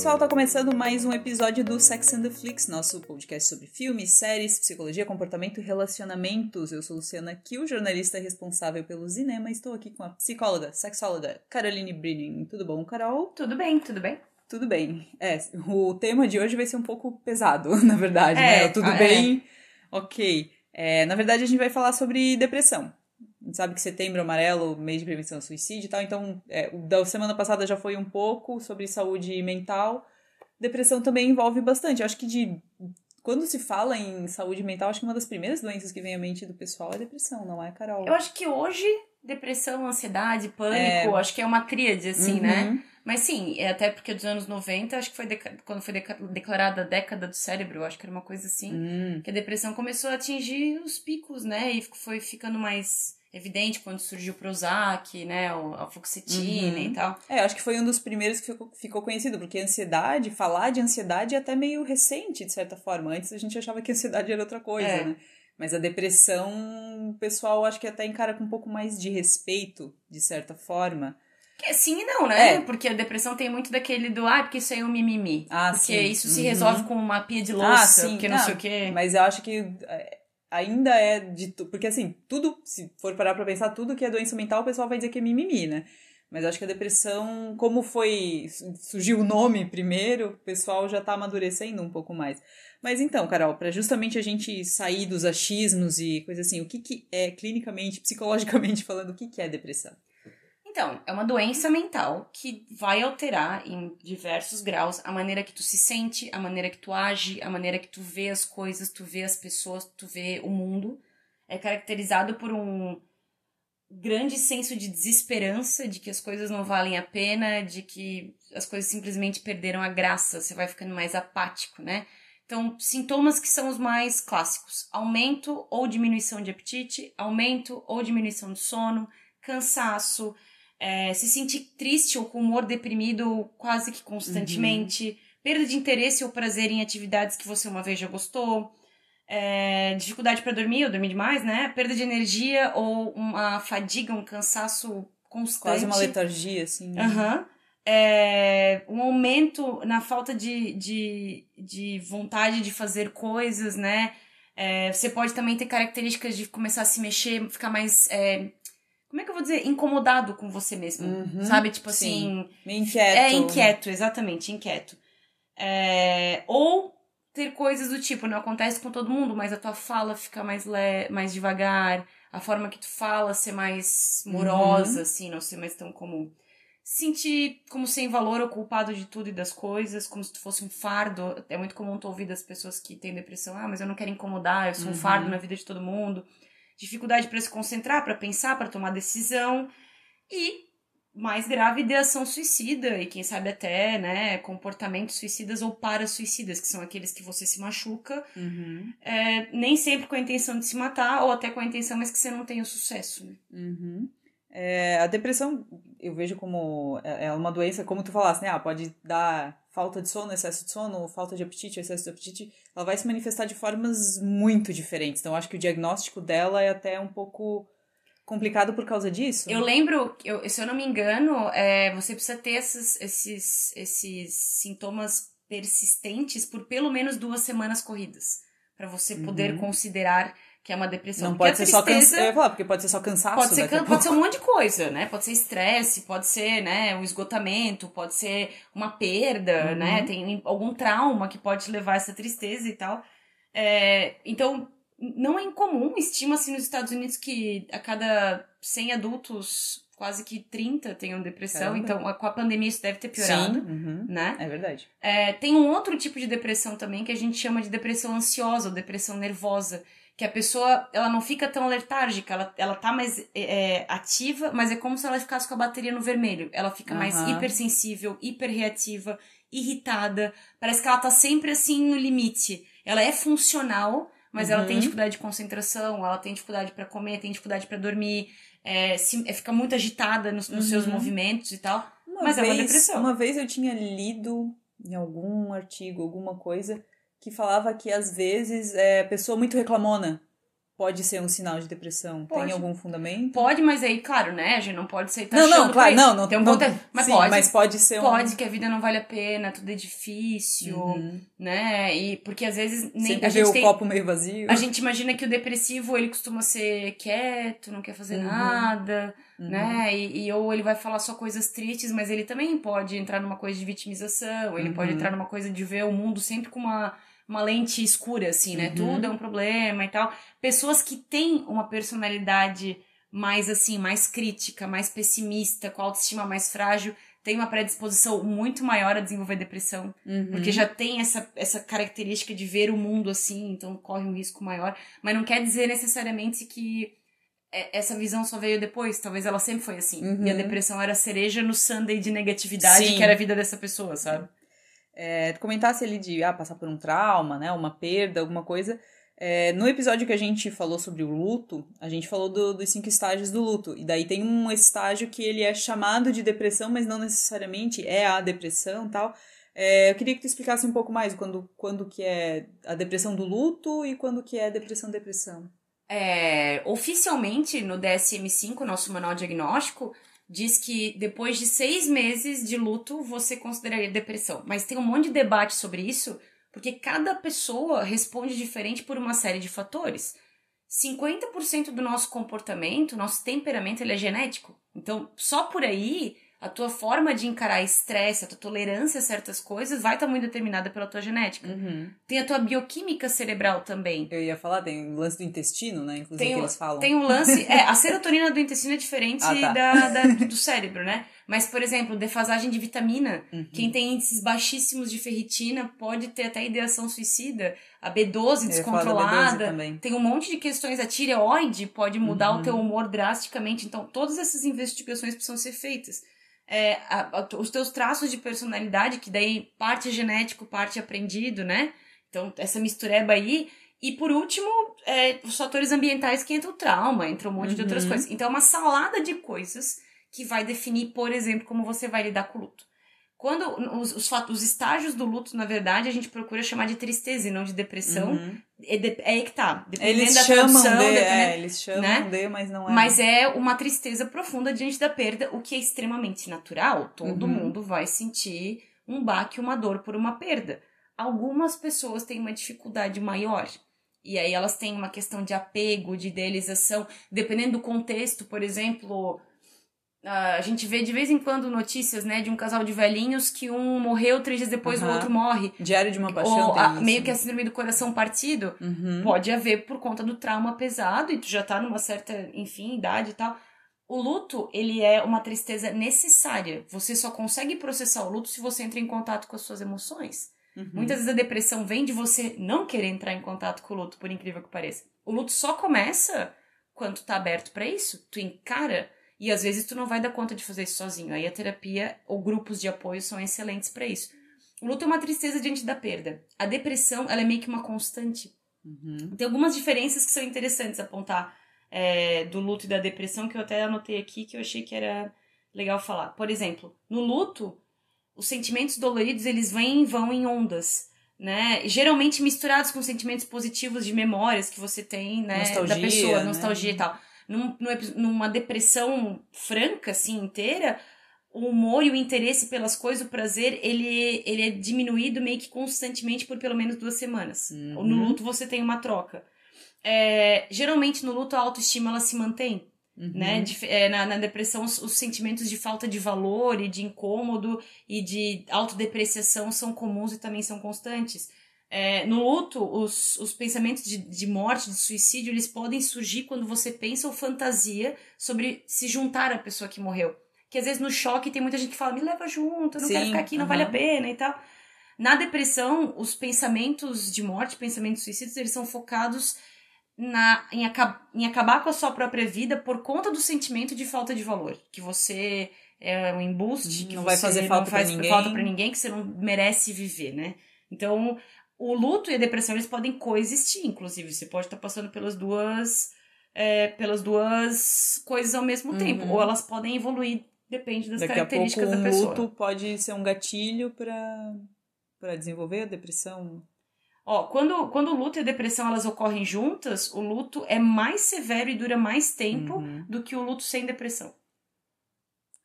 pessoal, tá começando mais um episódio do Sex and the Flix, nosso podcast sobre filmes, séries, psicologia, comportamento e relacionamentos. Eu sou Luciana Kiel, jornalista responsável pelo cinema, e estou aqui com a psicóloga, sexóloga Caroline Brinning. Tudo bom, Carol? Tudo bem, tudo bem. Tudo bem. É, o tema de hoje vai ser um pouco pesado, na verdade, É, né? Tudo ah, bem? Ok. É, na verdade, a gente vai falar sobre depressão. Sabe que setembro amarelo, mês de prevenção ao suicídio e tal, então é, o da semana passada já foi um pouco sobre saúde mental. Depressão também envolve bastante. Eu acho que de quando se fala em saúde mental, acho que uma das primeiras doenças que vem à mente do pessoal é depressão, não é, Carol? Eu acho que hoje, depressão, ansiedade, pânico, acho que é uma tríade, assim, né? Uhum. Mas sim, é até porque dos anos 90, acho que foi quando foi declarada a década do cérebro, acho que era uma coisa assim, Hum. que a depressão começou a atingir os picos, né? E foi ficando mais evidente quando surgiu o Prozac, né? A fluoxetina Uhum. e tal. É, acho que foi um dos primeiros que ficou, ficou conhecido, porque ansiedade, falar de ansiedade é até meio recente, de certa forma. Antes a gente achava que ansiedade era outra coisa, É. né? Mas a depressão, o pessoal acho que até encara com um pouco mais de respeito, de certa forma. Que sim e não, né? É. Porque a depressão tem muito daquele do, ah, porque isso aí é um mimimi. Ah, porque sim. isso se Uhum. resolve com uma pia de louça, porque não, sei o quê. Mas eu acho que é, ainda é de. Porque assim, tudo, se for parar pra pensar, tudo que é doença mental, o pessoal vai dizer que é mimimi, né? Mas acho que a depressão, como foi. surgiu o nome primeiro, o pessoal já tá amadurecendo um pouco mais. Mas então, Carol, para justamente a gente sair dos achismos e coisa assim, o que, que é clinicamente, psicologicamente falando, o que, que é depressão? Então, é uma doença mental que vai alterar em diversos graus a maneira que tu se sente, a maneira que tu age, a maneira que tu vê as coisas, tu vê as pessoas, tu vê o mundo. É caracterizado por um grande senso de desesperança, de que as coisas não valem a pena, de que as coisas simplesmente perderam a graça, você vai ficando mais apático, né? Então, sintomas que são os mais clássicos: aumento ou diminuição de apetite, aumento ou diminuição de sono, cansaço, é, se sentir triste ou com humor deprimido quase que constantemente, perda de interesse ou prazer em atividades que você uma vez já gostou, é, dificuldade para dormir ou dormir demais, né? Perda de energia ou uma fadiga, um cansaço constante. Quase uma letargia, assim. né? Aham. É, um aumento na falta de, de, de vontade de fazer coisas, né? É, você pode também ter características de começar a se mexer, ficar mais. é, como é que eu vou dizer? Incomodado com você mesmo. Uhum, sabe? Tipo sim. assim. Meio inquieto. É inquieto, exatamente, inquieto. É, ou ter coisas do tipo, não acontece com todo mundo, mas a tua fala fica mais, le mais devagar, a forma que tu fala ser mais morosa, Uhum. assim, não ser mais tão comum. Se Sentir como sem valor ou culpado de tudo e das coisas, como se tu fosse um fardo. É muito comum tu ouvir das pessoas que têm depressão, ah, mas eu não quero incomodar, eu sou um Uhum. fardo na vida de todo mundo. Dificuldade para se concentrar, para pensar, para tomar decisão. E mais grave, ideação suicida e quem sabe até, né, comportamentos suicidas ou para-suicidas, que são aqueles que você se machuca, Uhum. é, nem sempre com a intenção de se matar, ou até com a intenção, mas que você não tenha o sucesso. Né? Uhum. É, a depressão eu vejo como é é uma doença, como tu falaste, né? Ah, pode dar falta de sono, excesso de sono, falta de apetite, excesso de apetite. Ela vai se manifestar de formas muito diferentes. Então, acho que o diagnóstico dela é até um pouco complicado por causa disso. Eu lembro, eu, se eu não me engano, é, você precisa ter esses, esses, esses sintomas persistentes por pelo menos duas semanas corridas, para você poder Uhum. considerar que é uma depressão. Não Porque pode ser só tristeza- cansaço. Eu ia falar, porque pode ser só cansaço. Pode ser, can- pode ser um monte de coisa, né? Pode ser estresse, pode ser, né, um esgotamento, pode ser uma perda, Uhum. né? Tem algum trauma que pode levar a essa tristeza e tal. É, então, não é incomum, estima-se nos Estados Unidos que a cada 100 adultos, quase que 30 tenham depressão. Caramba. Então, com a pandemia isso deve ter piorado, uhum. né? é verdade. É, tem um outro tipo de depressão também que a gente chama de depressão ansiosa ou depressão nervosa. Que a pessoa, ela não fica tão letárgica, ela, ela tá mais é, ativa, mas é como se ela ficasse com a bateria no vermelho. Ela fica mais Aham. hipersensível, hiperreativa, irritada. Parece que ela tá sempre assim no limite. Ela é funcional, mas ela tem Uhum. dificuldade de concentração, ela tem dificuldade pra comer, tem dificuldade pra dormir, é, se- é, fica muito agitada nos, nos seus Uhum. movimentos e tal. Uma Mas é vez, uma depressão. Uma vez eu tinha lido em algum artigo, alguma coisa, que falava que às vezes é pessoa muito reclamona pode ser um sinal de depressão? Pode. Tem algum fundamento? Pode, mas aí, claro, né? A gente não pode aceitar Não, não, claro, não, não, tem um não, Mas sim, pode. mas pode ser um... Pode, que a vida não vale a pena, tudo é difícil, Uhum. né? E porque às vezes nem Sempre a vê gente o tem, copo meio vazio. a gente imagina que o depressivo ele costuma ser quieto, não quer fazer Uhum. nada, Uhum. né? E, e ou ele vai falar só coisas tristes, mas ele também pode entrar numa coisa de vitimização, ele pode Uhum. entrar numa coisa de ver o mundo sempre com uma, uma lente escura, assim, né? Uhum. Tudo é um problema e tal. Pessoas que têm uma personalidade mais assim, mais crítica, mais pessimista, com a autoestima mais frágil, tem uma predisposição muito maior a desenvolver depressão. Uhum. Porque já tem essa, essa característica de ver o mundo assim, então corre um risco maior. Mas não quer dizer necessariamente que é- essa visão só veio depois. Talvez ela sempre foi assim. Uhum. E a depressão era a cereja no sundae de negatividade Sim. que era a vida dessa pessoa, sabe? É, comentasse ali de ah, passar por um trauma, né, uma perda, alguma coisa. É, no episódio que a gente falou sobre o luto, a gente falou do- dos cinco estágios do luto. E daí tem um estágio que ele é chamado de depressão, mas não necessariamente é a depressão tal. É, eu queria que tu explicasse um pouco mais quando, quando que é a depressão do luto e quando que é depressão-depressão. É, oficialmente, no DSM-5, nosso manual diagnóstico, diz que depois de seis meses de luto, você consideraria depressão. Mas tem um monte de debate sobre isso, porque cada pessoa responde diferente por uma série de fatores. 50% do nosso comportamento, nosso temperamento, ele é genético. Então, só por aí, a tua forma de encarar estresse, a tua tolerância a certas coisas vai estar muito determinada pela tua genética. Tem a tua bioquímica cerebral também. Eu ia falar, tem o lance do intestino, né? Inclusive, Tem que o- eles falam. Tem um lance. É, a serotonina do intestino é diferente Ah, tá. da, da- do cérebro, né? Mas, por exemplo, defasagem de vitamina. Uhum. Quem tem índices baixíssimos de ferritina pode ter até ideação suicida. A B12 Eu ia falar da B12 descontrolada. também. Tem um monte de questões. A tireoide pode mudar Uhum. o teu humor drasticamente. Então, todas essas investigações precisam ser feitas. É, a- a- os teus traços de personalidade, que daí parte é genético, parte é aprendido, né? Então, essa mistureba aí. E por último, é, os fatores ambientais que entra o trauma, entra um monte de outras Uhum. coisas. Então, é uma salada de coisas que vai definir, por exemplo, como você vai lidar com o luto. Quando os, os, os estágios do luto, na verdade, a gente procura chamar de tristeza e não de depressão. Uhum. É, de- é aí que tá. Dependendo Eles da chamam tradução, de, é, eles chamam né? de, mas não é. mas é uma tristeza profunda diante da perda, o que é extremamente natural. Todo Uhum. mundo vai sentir um baque, uma dor por uma perda. Algumas pessoas têm uma dificuldade maior. E aí elas têm uma questão de apego, de idealização. Dependendo do contexto, por exemplo, a gente vê de vez em quando notícias, né, de um casal de velhinhos que um morreu três dias depois, o Aham. outro morre. Diário de uma paixão Ou a- isso. meio que a síndrome do coração partido Uhum. pode haver por conta do trauma pesado e tu já tá numa certa, enfim, idade e tal. O luto, ele é uma tristeza necessária. Você só consegue processar o luto se você entra em contato com as suas emoções. Uhum. Muitas vezes a depressão vem de você não querer entrar em contato com o luto, por incrível que pareça. O luto só começa quando tu tá aberto pra isso. Tu encara e às vezes tu não vai dar conta de fazer isso sozinho. Aí a terapia ou grupos de apoio são excelentes pra isso. O luto é uma tristeza diante da perda. A depressão, ela é meio que uma constante. Uhum. Tem algumas diferenças que são interessantes apontar é, do luto e da depressão, que eu até anotei aqui, que eu achei que era legal falar. Por exemplo, no luto, os sentimentos doloridos, eles vêm e vão em ondas, né? Geralmente misturados com sentimentos positivos de memórias que você tem, né? Nostalgia, da pessoa, né? nostalgia e tal. Num, numa depressão franca, assim, inteira, o humor e o interesse pelas coisas, o prazer, ele, ele é diminuído meio que constantemente por pelo menos duas semanas. Uhum. No luto você tem uma troca. É, geralmente no luto a autoestima ela se mantém, Uhum. né? Dif- é, na, na depressão os, os sentimentos de falta de valor e de incômodo e de autodepreciação são comuns e também são constantes. É, no luto, os, os pensamentos de, de morte, de suicídio, eles podem surgir quando você pensa ou fantasia sobre se juntar à pessoa que morreu. Que às vezes no choque tem muita gente que fala, me leva junto, eu não Sim, quero ficar aqui, não aham. vale a pena e tal. Na depressão, os pensamentos de morte, pensamentos suicidas, eles são focados na, em, aca- em acabar com a sua própria vida por conta do sentimento de falta de valor. Que você é um embuste, Uhum, que não vai fazer falta ninguém. falta pra ninguém, que você não merece viver, né? Então, o luto e a depressão, eles podem coexistir, inclusive. Você pode estar passando pelas duas... é, pelas duas coisas ao mesmo Uhum. tempo. Ou elas podem evoluir, depende das Daqui a pouco características da pessoa. luto pode ser um gatilho pra, pra desenvolver a depressão. Ó, quando, quando o luto e a depressão elas ocorrem juntas, o luto é mais severo e dura mais tempo Uhum. do que o luto sem depressão.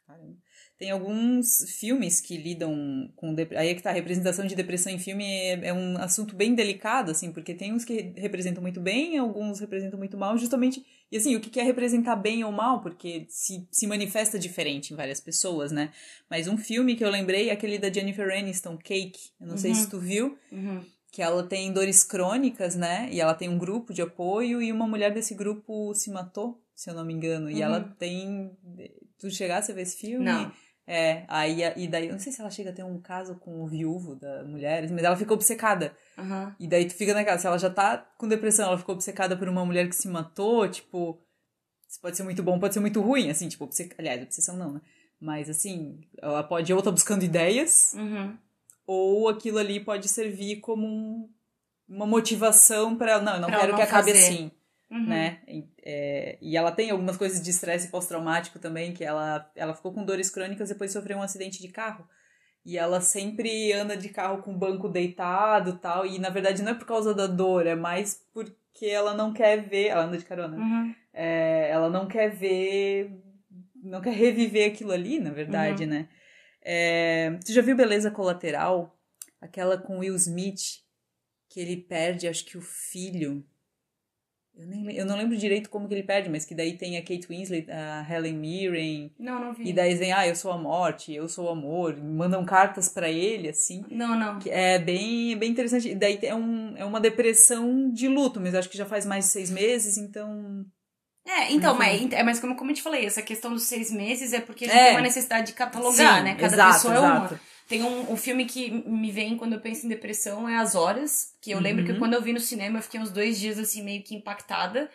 Caramba. Tem alguns filmes que lidam com. dep- Aí é que tá, a representação de depressão em filme é, é um assunto bem delicado, assim, porque tem uns que representam muito bem, alguns representam muito mal, justamente. E assim, o que é representar bem ou mal? Porque se, se manifesta diferente em várias pessoas, né? Mas um filme que eu lembrei é aquele da Jennifer Aniston, Cake. Eu não sei Uhum. se tu viu. Uhum. que ela tem dores crônicas, né? E ela tem um grupo de apoio e uma mulher desse grupo se matou, se eu não me engano. E Uhum. ela tem. Tu chegasse a ver esse filme? Não. É, aí e daí, eu não sei se ela chega a ter um caso com o viúvo da mulher, mas ela ficou obcecada. Aham. E daí tu fica naquela, se ela já tá com depressão, ela ficou obcecada por uma mulher que se matou, tipo, isso pode ser muito bom, pode ser muito ruim, assim, tipo, aliás, obsessão não, né? Mas assim, ela pode ou tá buscando ideias, Uhum. ou aquilo ali pode servir como um- uma motivação para não, eu não Pra quero não que acabe fazer. assim, Uhum. né? E, é, e ela tem algumas coisas de estresse pós-traumático também, que ela, ela ficou com dores crônicas depois de sofrer um acidente de carro. E ela sempre anda de carro com o banco deitado e tal. E na verdade não é por causa da dor, é mais porque ela não quer ver. Ela anda de carona. né? Uhum. É, ela não quer ver. Não quer reviver aquilo ali, na verdade, Uhum. né? É, tu já viu Beleza Colateral? Aquela com Will Smith, que ele perde, acho que o filho. Eu, nem, eu não lembro direito como que ele perde, mas que daí tem a Kate Winslet, a Helen Mirren. Não, não vi. E daí vem, ah, eu sou a morte, eu sou o amor. Mandam cartas pra ele, assim. Não, não. É bem, bem interessante. E daí é, um, é uma depressão de luto, mas acho que já faz mais de seis meses, então. É, então, Enfim. mas, é, mas como, como eu te falei, essa questão dos seis meses é porque a gente É. tem uma necessidade de catalogar, Sim, né? Cada exato, pessoa é exato. uma. Tem um, um filme que me vem quando eu penso em depressão é As Horas, que eu lembro que Uhum. quando eu vi no cinema eu fiquei uns dois dias assim meio que impactada,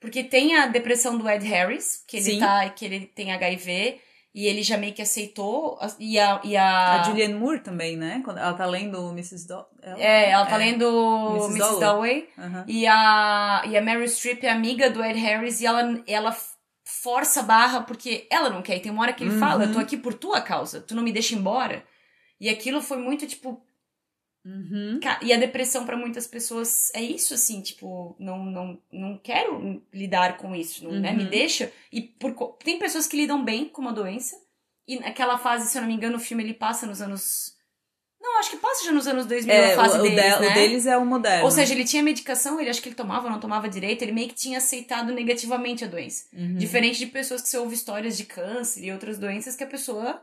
porque tem a depressão do Ed Harris, que ele Sim. tá, que ele tem HIV e ele já meio que aceitou e a, e a, A Julianne Moore também, né? Quando ela tá lendo Mrs. Do... ela? é, ela tá É. lendo Mrs. Mrs. Dalloway. Aham. e a, e a Meryl Streep é amiga do Ed Harris e ela, ela força a barra porque ela não quer. E tem uma hora que ele Uhum. fala, eu tô aqui por tua causa, tu não me deixa embora. E aquilo foi muito, tipo... Uhum. E a depressão pra muitas pessoas é isso, assim, tipo... Não, não, não quero lidar com isso, não, né? Me Uhum. deixa. E por, tem pessoas que lidam bem com uma doença. E naquela fase, se eu não me engano, o filme ele passa nos anos... Não, acho que passa já nos anos 2000 É, a fase o, deles, de- né? o deles é o moderno. Ou seja, ele tinha medicação, ele acho que ele tomava ou não tomava direito, ele meio que tinha aceitado negativamente a doença. Uhum. Diferente de pessoas que você ouve histórias de câncer e outras doenças que a pessoa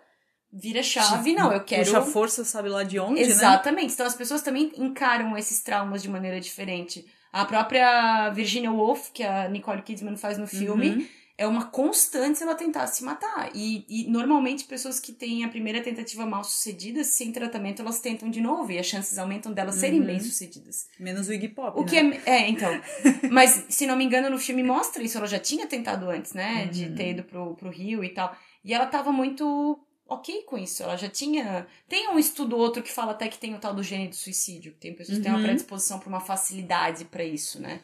vira chave, não, eu quero. Puxa força, sabe lá de onde, né? Exatamente. Então as pessoas também encaram esses traumas de maneira diferente. A própria Virginia Woolf, que a Nicole Kidman faz no filme, Uhum. é uma constante ela tentar se matar. E, e normalmente pessoas que têm a primeira tentativa mal sucedida, sem tratamento, elas tentam de novo. E as chances aumentam delas serem Uhum. bem sucedidas. Menos o Iggy Pop, O né? que é. É, então. Mas, se não me engano, no filme mostra isso. Ela já tinha tentado antes, né? De Uhum. ter ido pro, pro Rio e tal. E ela tava muito ok com isso. Ela já tinha. Tem um estudo outro que fala até que tem o tal do gene do suicídio. Tem pessoas que têm uma Uhum. predisposição pra uma facilidade pra isso, né?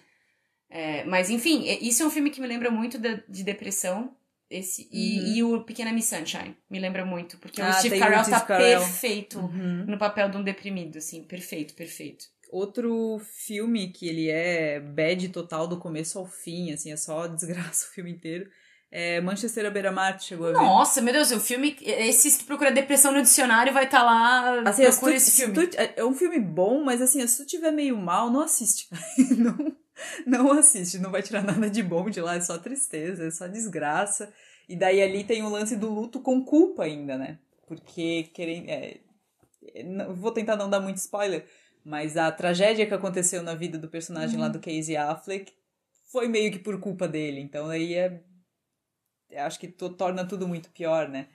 É, mas, enfim, isso é um filme que me lembra muito da- de depressão. Esse, e, Uhum. e o Pequena Miss Sunshine me lembra muito, porque Ah, o Steve o Carell tá Carell. perfeito Uhum. no papel de um deprimido, assim, perfeito, perfeito. Outro filme que ele é bad total do começo ao fim, assim, é só desgraça o filme inteiro, é Manchester à beira-mar, chegou a ver? Nossa, meu Deus, o filme. Esse, se tu procurar depressão no dicionário, vai estar lá. Assim, procura tu- esse se filme. tu- é um filme bom, mas assim, se tu tiver meio mal, não assiste. não, não assiste, não vai tirar nada de bom de lá, é só tristeza, é só desgraça. E daí ali tem o lance do luto com culpa ainda, né? Porque querem. é, é, vou tentar não dar muito spoiler, mas a tragédia que aconteceu na vida do personagem lá do Casey Affleck foi meio que por culpa dele. Então aí é. Eu Acho que to- torna tudo muito pior, né?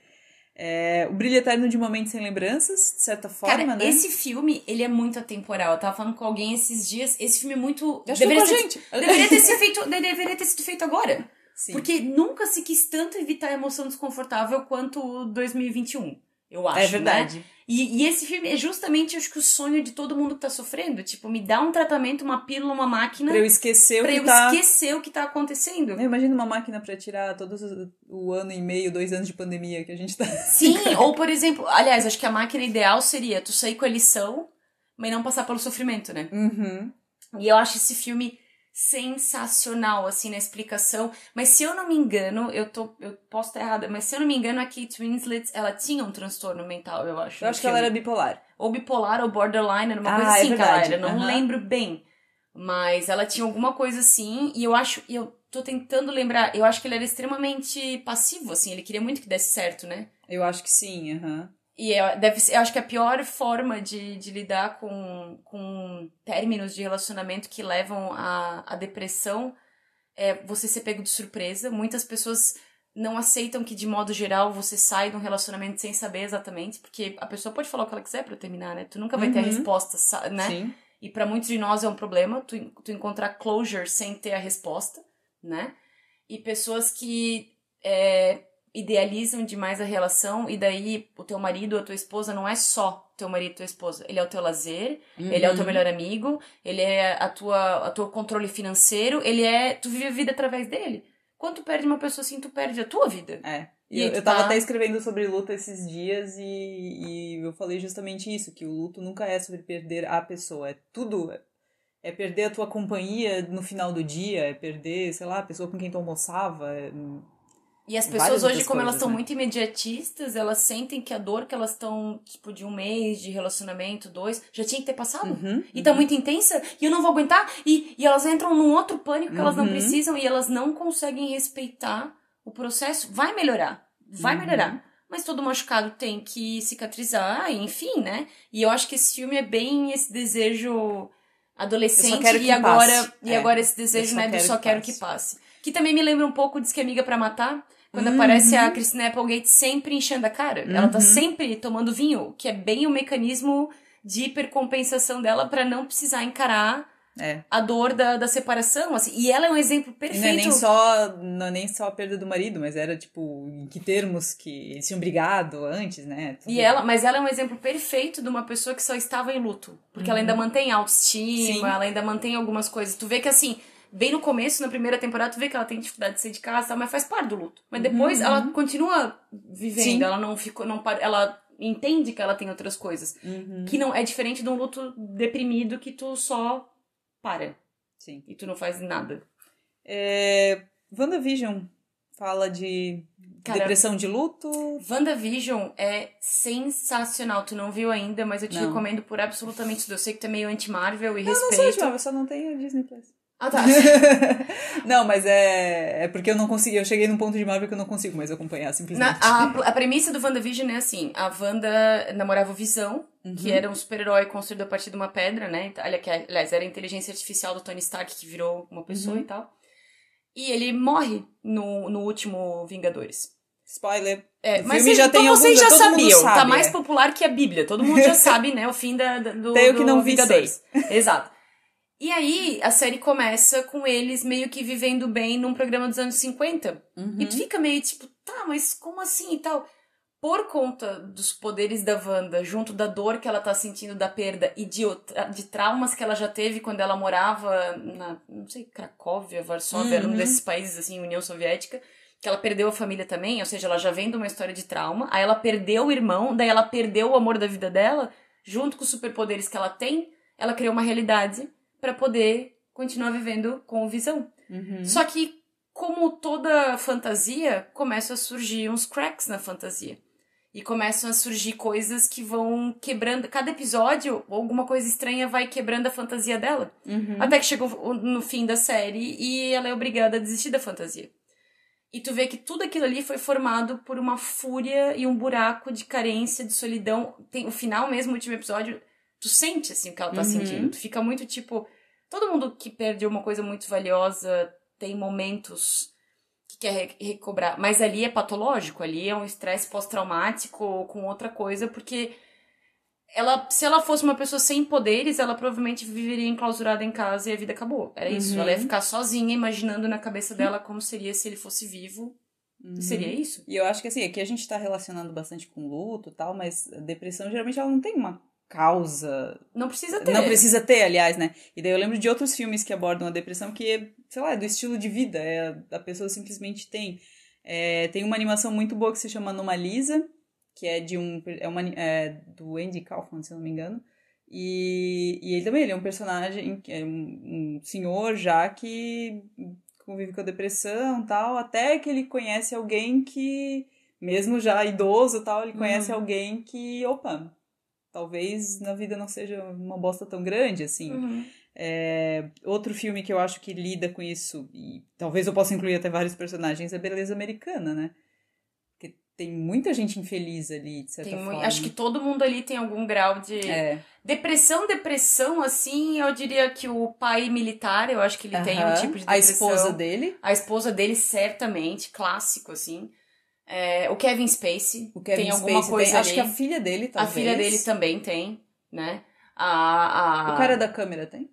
É, o Brilho Eterno de Momentos Sem Lembranças, de certa forma, Cara, né? esse filme, ele é muito atemporal. Eu tava falando com alguém esses dias. Esse filme é muito. Já foi com a ser- gente. Deveria ter, sido feito, deveria ter sido feito agora. Sim. Porque nunca se quis tanto evitar a emoção desconfortável quanto o 2021. Eu acho. é verdade. Né? E, e esse filme é justamente, acho que, o sonho de todo mundo que tá sofrendo. Tipo, me dá um tratamento, uma pílula, uma máquina. Pra eu esquecer pra o que eu tá. esquecer o que tá acontecendo. Eu imagino uma máquina pra tirar todos os- o ano e meio, dois anos de pandemia que a gente tá. Sim, ou por exemplo, aliás, acho que a máquina ideal seria tu sair com a lição, mas não passar pelo sofrimento, né? Uhum. E eu acho esse filme sensacional, assim, na explicação. Mas se eu não me engano, eu tô. Eu posso estar errada, mas se eu não me engano, a Kate Winslet, ela tinha um transtorno mental, eu acho. Eu acho que ela era bipolar. Ou bipolar ou borderline, era uma Ah, coisa é assim que ela verdade. era. Não Aham. lembro bem. Mas ela tinha alguma coisa assim, e eu acho. E eu tô tentando lembrar. Eu acho que ele era extremamente passivo, assim. Ele queria muito que desse certo, né? Eu acho que sim, aham. E é, deve ser, eu acho que a pior forma de, de lidar com, com términos de relacionamento que levam à, à depressão é você ser pego de surpresa. Muitas pessoas não aceitam que, de modo geral, você sai de um relacionamento sem saber exatamente, porque a pessoa pode falar o que ela quiser pra terminar, né? Tu nunca vai ter a Uhum. resposta, né? Sim. E pra muitos de nós é um problema tu, tu encontrar closure sem ter a resposta, né? E pessoas que é, idealizam demais a relação e daí o teu marido ou a tua esposa não é só teu marido e tua esposa. Ele é o teu lazer, ele é o teu Uhum. melhor amigo, ele é a tua, a teu controle financeiro, ele é... Tu vive a vida através dele. Quando tu perde uma pessoa assim, tu perde a tua vida. É. E eu, eu tava tá- até escrevendo sobre luto esses dias e, e eu falei justamente isso, que o luto nunca é sobre perder a pessoa, é tudo. É perder a tua companhia no final do dia, é perder, sei lá, a pessoa com quem tu almoçava. é- E as Várias pessoas hoje, como elas coisas, estão né? muito imediatistas, elas sentem que a dor que elas estão, tipo, de um mês de relacionamento, dois, já tinha que ter passado. Uhum, E tá muito intensa, e eu não vou aguentar, e, e elas entram num outro pânico que elas não Uhum. precisam, e elas não conseguem respeitar o processo. Vai melhorar, vai Uhum. melhorar. Mas todo machucado tem que cicatrizar, enfim, né? E eu acho que esse filme é bem esse desejo adolescente e agora passe. e É. agora esse desejo, né, do só que quero que passe. Que também me lembra um pouco Diz que Amiga pra Matar, quando Uhum. aparece a Christina Applegate sempre enchendo a cara. Ela tá Uhum. sempre tomando vinho, que é bem o mecanismo de hipercompensação dela pra não precisar encarar É. a dor da, da separação, assim. E ela é um exemplo E perfeito. não é nem só, não é nem só a perda do marido, mas era tipo, em que termos que eles tinham brigado antes, né? E ela, mas ela é um exemplo perfeito de uma pessoa que só estava em luto. Porque ela ainda mantém autoestima, Uhum. Sim. ela ainda mantém algumas coisas. Tu vê que assim, bem no começo, na primeira temporada, tu vê que ela tem dificuldade de sair de casa, tal, mas faz parte do luto. Mas depois Uhum. ela continua vivendo, Sim. ela não ficou, não para, ela entende que ela tem outras coisas. Uhum. Que não é diferente de um luto deprimido que tu só para Sim. e tu não faz nada. É, WandaVision fala de Cara, depressão de luto. WandaVision é sensacional. Tu não viu ainda, mas eu te Não. recomendo por absolutamente tudo. Eu sei que tu é meio anti-Marvel e não sou respeito. de eu só não tenho Disney Plus. Ah, tá. não, mas é, é porque eu não consegui. Eu cheguei num ponto de Marvel que eu não consigo mais acompanhar, simplesmente. Na- a, a premissa do WandaVision é assim: a Wanda namorava o Visão, que Uhum. era um super-herói construído a partir de uma pedra, né? Olha, que, aliás, era a inteligência artificial do Tony Stark que virou uma pessoa Uhum. e tal. E ele morre no, no último Vingadores. Spoiler. É, mas filme vocês, já tem então vocês alguns- já sabiam, tá sabe, mais é. popular que a Bíblia. Todo mundo já sabe, né, o fim da, do, Tem o que não vi Vingadores. Exato. E aí, a série começa com eles meio que vivendo bem num programa dos anos 50. Uhum. E tu fica meio tipo, tá, mas como assim e tal? Por conta dos poderes da Wanda, junto da dor que ela tá sentindo da perda e de, de traumas que ela já teve quando ela morava na, não sei, Cracóvia, Varsóvia, Uhum. um desses países assim, União Soviética, que ela perdeu a família também, ou seja, ela já vem de uma história de trauma, aí ela perdeu o irmão, daí ela perdeu o amor da vida dela, junto com os superpoderes que ela tem, ela criou uma realidade pra poder continuar vivendo com visão. Uhum. Só que, como toda fantasia, começam a surgir uns cracks na fantasia. E começam a surgir coisas que vão quebrando. Cada episódio, alguma coisa estranha vai quebrando a fantasia dela. Uhum. Até que chega no fim da série e ela é obrigada a desistir da fantasia. E tu vê que tudo aquilo ali foi formado por uma fúria e um buraco de carência, de solidão. Tem o final mesmo, o último episódio, tu sente assim o que ela tá Uhum. sentindo. Tu fica muito tipo, todo mundo que perde uma coisa muito valiosa tem momentos que quer re- recobrar, mas ali é patológico, ali é um estresse pós-traumático com outra coisa, porque ela, se ela fosse uma pessoa sem poderes, ela provavelmente viveria enclausurada em casa e a vida acabou. Era isso. Uhum. Ela ia ficar sozinha, imaginando na cabeça dela como seria se ele fosse vivo. Uhum. Seria isso? E eu acho que assim, aqui a gente tá relacionando bastante com luto e tal, mas a depressão geralmente ela não tem uma causa. Não precisa ter. Não precisa ter, aliás, né? E daí eu lembro de outros filmes que abordam a depressão que, sei lá, é do estilo de vida. É, a pessoa simplesmente tem. É, tem uma animação muito boa que se chama Anomalisa, que é de um. É uma, é do Andy Kaufman, se eu não me engano. E, e ele também ele é um personagem, é um, um senhor já que convive com a depressão tal, até que ele conhece alguém que, mesmo já idoso tal, ele conhece Uhum. alguém que, opa, talvez na vida não seja uma bosta tão grande assim. Uhum. É, outro filme que eu acho que lida com isso, e talvez eu possa incluir até vários personagens, é Beleza Americana, né? Porque tem muita gente infeliz ali, de certa Tem forma. acho que todo mundo ali tem algum grau de. É, Depressão, depressão, assim, eu diria que o pai militar, eu acho que ele tem um tipo de A depressão. esposa dele, A esposa dele, certamente, clássico, assim. É, o Kevin Spacey o Kevin tem alguma Spacey coisa tem, ali. acho que a filha dele A talvez. filha dele também tem, né? A, a... O cara da câmera tem?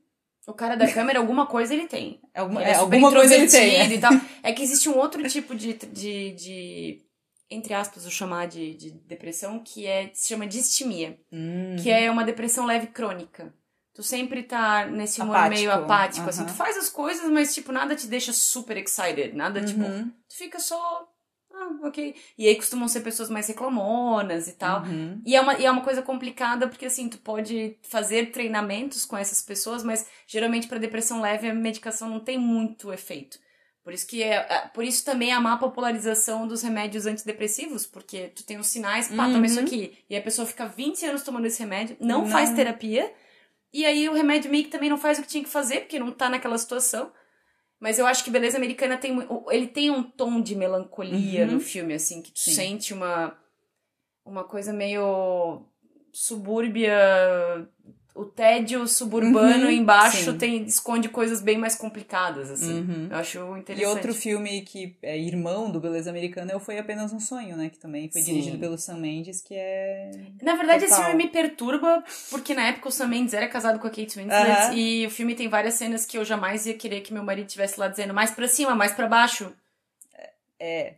o cara da câmera, alguma coisa ele tem. Alguma, Ele é, super alguma coisa ele tem. e tal. É que existe um outro tipo de, de, de entre aspas, vou chamar de, de depressão, que é, se chama distimia. Hum, que é uma depressão leve crônica. Tu sempre tá nesse humor Apático. meio apático, assim. Tu faz as coisas, mas, tipo, nada te deixa super excited. Nada, tipo, uhum, tu fica só. Ah, ok. E aí costumam ser pessoas mais reclamonas e tal. uhum. E é, uma, e é uma coisa complicada, porque assim, tu pode fazer treinamentos com essas pessoas, mas geralmente para depressão leve a medicação não tem muito efeito. Por isso que é, é- por isso também a má popularização dos remédios antidepressivos, porque tu tem os sinais, pá, toma Uhum. isso aqui. E a pessoa fica 20 anos tomando esse remédio, não, Não. faz terapia, e aí o remédio meio que também não faz o que tinha que fazer, porque não tá naquela situação. Mas eu acho que Beleza Americana tem. Ele tem um tom de melancolia Uhum. no filme, assim, que tu Sim. sente uma. Uma coisa meio. subúrbia. O tédio suburbano Uhum, embaixo sim. tem, esconde coisas bem mais complicadas, assim. Uhum. Eu acho interessante. E outro filme que é irmão do Beleza Americana é o Foi Apenas um Sonho, né? Que também foi Sim. dirigido pelo Sam Mendes, que é... Na verdade, esse Total. filme me perturba, porque na época o Sam Mendes era casado com a Kate Winslet, Aham. e o filme tem várias cenas que eu jamais ia querer que meu marido estivesse lá dizendo mais pra cima, mais pra baixo. é...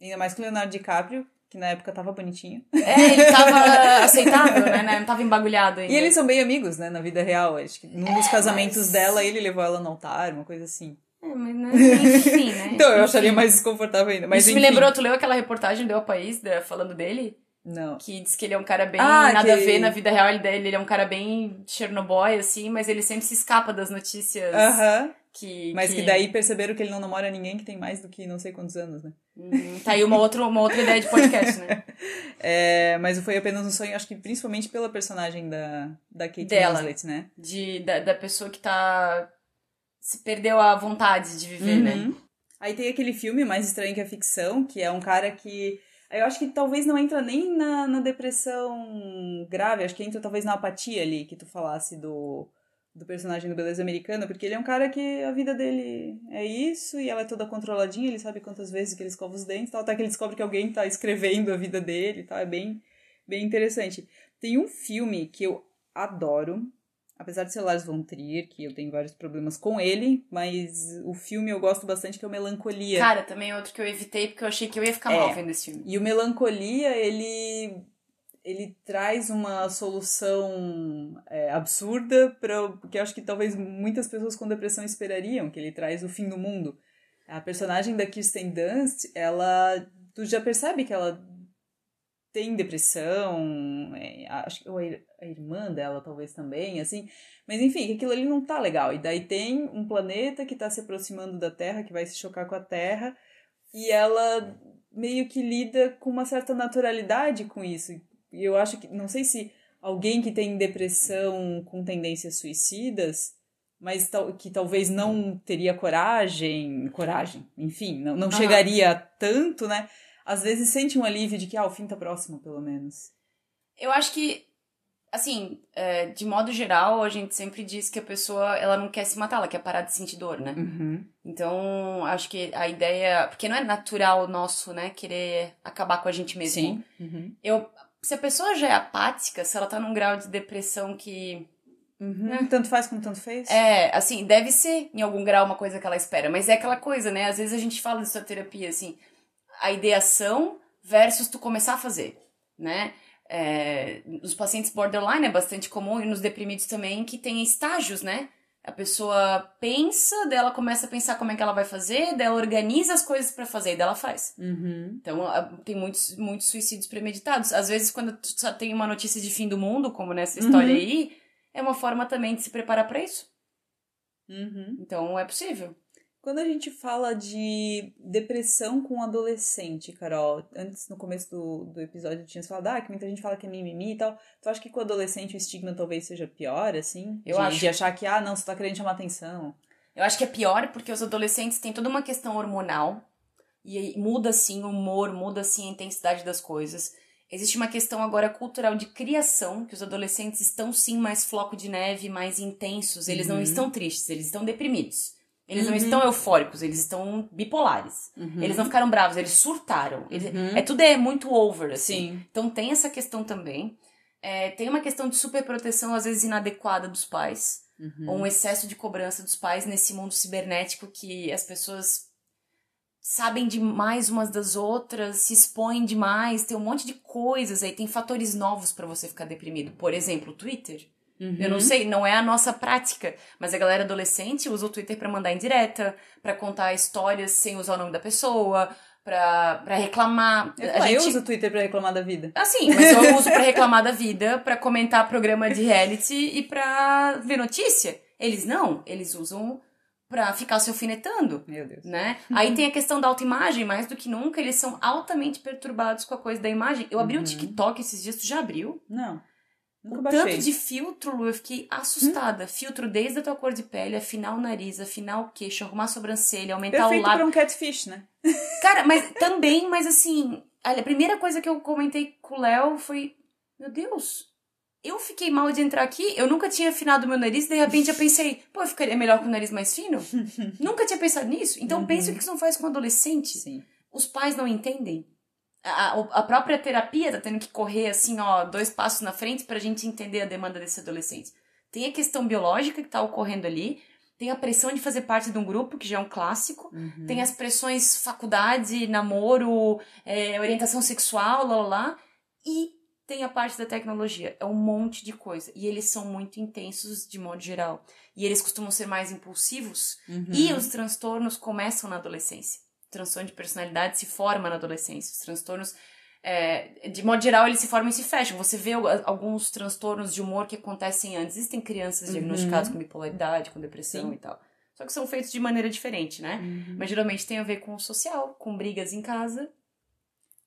Ainda mais com o Leonardo DiCaprio, que na época tava bonitinho. É, ele tava aceitável, né? né? Não tava embagualhado ainda. E eles são bem amigos, né? Na vida real. Acho que num dos casamentos É, mas- dela, ele levou ela no altar, uma coisa assim. É, mas, né, enfim, né? Então, eu Enfim. acharia mais desconfortável ainda. Mas Isso me enfim. lembrou, tu leu aquela reportagem do El País da- falando dele? Não. Que diz que ele é um cara bem Ah, nada a que- ver na vida real. Ele, ele é um cara bem Chernobyl, assim, mas ele sempre se escapa das notícias Aham. Que. Mas que daí perceberam que ele não namora ninguém que tem mais do que não sei quantos anos, né? Uhum, tá aí uma outra, uma outra ideia de podcast, né? É, mas Foi Apenas um Sonho, acho que principalmente pela personagem da, da Kate Dela. Winslet, né? De, da, da pessoa que tá. se perdeu a vontade de viver, né? Uhum. Aí tem aquele filme Mais Estranho que a Ficção, que é um cara que. Eu acho que talvez não entra nem na, na depressão grave, acho que entra talvez na apatia ali que tu falasse do, do personagem do Beleza Americana, porque ele é um cara que a vida dele é isso e ela é toda controladinha, ele sabe quantas vezes que ele escova os dentes tal, até que ele descobre que alguém tá escrevendo a vida dele tal, é bem, bem interessante. Tem um filme que eu adoro, apesar de ser Lars von Trier, que eu tenho vários problemas com ele, mas o filme eu gosto bastante, que é o Melancolia. Cara, também é outro que eu evitei porque eu achei que eu ia ficar É. mal vendo esse filme. E o Melancolia, ele, ele traz uma solução é, absurda, pra, porque eu acho que talvez muitas pessoas com depressão esperariam, que ele traz o fim do mundo. A personagem da Kirsten Dunst, ela... Tu já percebe que ela tem depressão, é, acho que ou a ir- a irmã dela talvez também, assim. Mas enfim, que aquilo ali não tá legal. E daí tem um planeta que tá se aproximando da Terra, que vai se chocar com a Terra, e ela meio que lida com uma certa naturalidade com isso. E eu acho que, não sei se alguém que tem depressão com tendências suicidas, mas tal, que talvez não teria coragem, coragem, enfim, não, não chegaria tanto, né? Às vezes sente um alívio de que, ah, o fim tá próximo, pelo menos. Eu acho que, assim, é, de modo geral, a gente sempre diz que a pessoa, ela não quer se matar, ela quer parar de sentir dor, né? Uhum. Então, acho que a ideia... Porque não é natural nosso, né, querer acabar com a gente mesmo. Sim. Uhum. Eu, se a pessoa já é apática, se ela tá num grau de depressão que... Uhum. Tanto faz como tanto fez? É, assim, deve ser em algum grau uma coisa que ela espera, mas é aquela coisa, né? Às vezes a gente fala disso na terapia, assim, a ideação versus tu começar a fazer, né? É, nos pacientes borderline é bastante comum e nos deprimidos também que tem estágios, né? A pessoa pensa, daí ela começa a pensar como é que ela vai fazer, daí ela organiza as coisas pra fazer e daí ela faz. Uhum. Então, tem muitos, muitos suicídios premeditados. Às vezes, quando tu só tem uma notícia de fim do mundo, como nessa história Uhum. aí, é uma forma também de se preparar para isso. Uhum. Então é possível. Quando a gente fala de depressão com adolescente, Carol, antes no começo do, do episódio tinha falado ah, que muita gente fala que é mimimi e tal. Tu acha que com adolescente o estigma talvez seja pior, assim? Eu de, acho. De achar que, ah, não, você tá querendo chamar atenção. Eu acho que é pior porque os adolescentes têm toda uma questão hormonal e muda assim o humor, muda assim a intensidade das coisas. Existe uma questão agora cultural de criação, que os adolescentes estão sim mais floco de neve, mais intensos, eles não Uhum. estão tristes, eles estão deprimidos. Eles não Uhum. estão eufóricos, eles estão bipolares. Uhum. Eles não ficaram bravos, eles surtaram. Eles- Uhum. É tudo é muito over, assim. Sim. Então tem essa questão também. É, tem uma questão de superproteção, às vezes inadequada dos pais Uhum. ou um excesso de cobrança dos pais nesse mundo cibernético que as pessoas sabem demais umas das outras, se expõem demais, tem um monte de coisas aí, tem fatores novos pra você ficar deprimido. Por exemplo, o Twitter. Uhum. Eu não sei, não é a nossa prática, mas a galera adolescente usa o Twitter pra mandar indireta, pra contar histórias sem usar o nome da pessoa, pra, pra reclamar. Eu, a eu gente- uso o Twitter pra reclamar da vida. Assim, mas eu uso pra reclamar da vida, pra comentar programa de reality e pra ver notícia. Eles não, eles usam pra ficar se alfinetando, Meu Deus. né? Aí tem a questão da autoimagem, mais do que nunca, eles são altamente perturbados com a coisa da imagem. Eu abri Uhum. o TikTok esses dias, tu já abriu? Não. Nunca O baixei. tanto de filtro, Lu, eu fiquei assustada. Filtro desde a tua cor de pele, afinar o nariz, afinar o queixo, arrumar a sobrancelha, aumentar Perfeito o lábio. pra um catfish, né? Cara, mas também, mas assim, a primeira coisa que eu comentei com o Léo foi: Meu Deus, eu fiquei mal de entrar aqui, eu nunca tinha afinado meu nariz, de repente eu pensei, pô, eu ficaria melhor com o nariz mais fino? nunca tinha pensado nisso. Então Uhum. pensa o que isso não faz com adolescente. Sim. Os pais não entendem. A, a- a própria terapia tá tendo que correr assim, ó, dois passos na frente pra gente entender a demanda desse adolescente. Tem a questão biológica que tá ocorrendo ali, tem a pressão de fazer parte de um grupo, que já é um clássico, Uhum. tem as pressões faculdade, namoro, é, orientação sexual, lá, lá, lá. E tem a parte da tecnologia. É um monte de coisa. E eles são muito intensos de modo geral. E eles costumam ser mais impulsivos. Uhum. E os transtornos começam na adolescência. Transtorno de personalidade se forma na adolescência. Os transtornos, é, de modo geral, eles se formam e se fecham. Você vê al- alguns transtornos de humor que acontecem antes. Existem crianças Uhum. diagnosticadas com bipolaridade, com depressão Sim. e tal. Só que são feitos de maneira diferente, né? Uhum. Mas geralmente tem a ver com o social, com brigas em casa.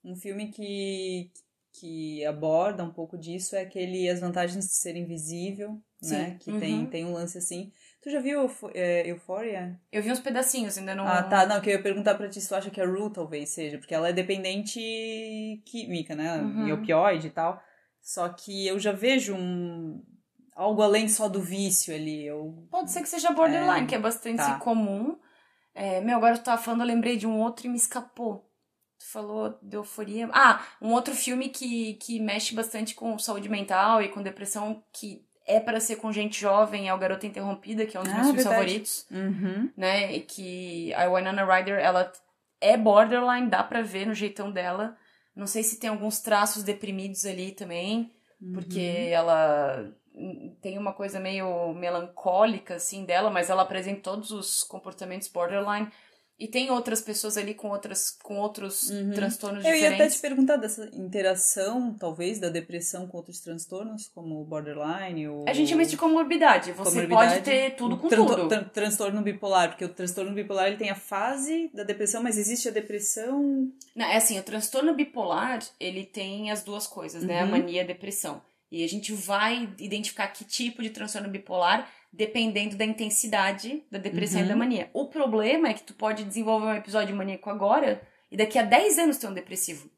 Um filme que, que aborda um pouco disso é aquele As Vantagens de Ser Invisível, né? Sim. Que Uhum. tem, tem um lance assim. Tu já viu é, Euphoria? Eu vi uns pedacinhos, ainda não. Ah, tá. Não, que eu ia perguntar pra ti se tu acha que a Rue talvez seja, porque ela é dependente química, né? Uhum. Em opioide e tal. Só que eu já vejo um. Algo além só do vício ali. Eu... Pode ser que seja borderline, É, que é bastante tá. comum. É, meu, agora tu tava falando, eu lembrei de um outro e me escapou. Tu falou de euforia. Ah, um outro filme que, que mexe bastante com saúde mental e com depressão, que é para ser com gente jovem, é o Garota Interrompida, que é um dos Ah, meus filmes favoritos. Uhum. né? E que a Winona Ryder, ela é borderline, dá pra ver no jeitão dela. Não sei se tem alguns traços deprimidos ali também, porque ela tem uma coisa meio melancólica, assim, dela, mas ela apresenta todos os comportamentos borderline. E tem outras pessoas ali com, outras, com outros Uhum. transtornos Eu ia até diferentes. te perguntar dessa interação, talvez, da depressão com outros transtornos, como o borderline ou... A gente chama isso de comorbidade. Você comorbidade. pode ter tudo com Tran- tudo. tran- transtorno bipolar, porque o transtorno bipolar ele tem a fase da depressão, mas existe a depressão... Não, é assim, o transtorno bipolar, ele tem as duas coisas, né? A Uhum. mania e a depressão. E a gente vai identificar que tipo de transtorno bipolar dependendo da intensidade da depressão Uhum. e da mania. O problema é que tu pode desenvolver um episódio maníaco agora e daqui a 10 anos ter um depressivo.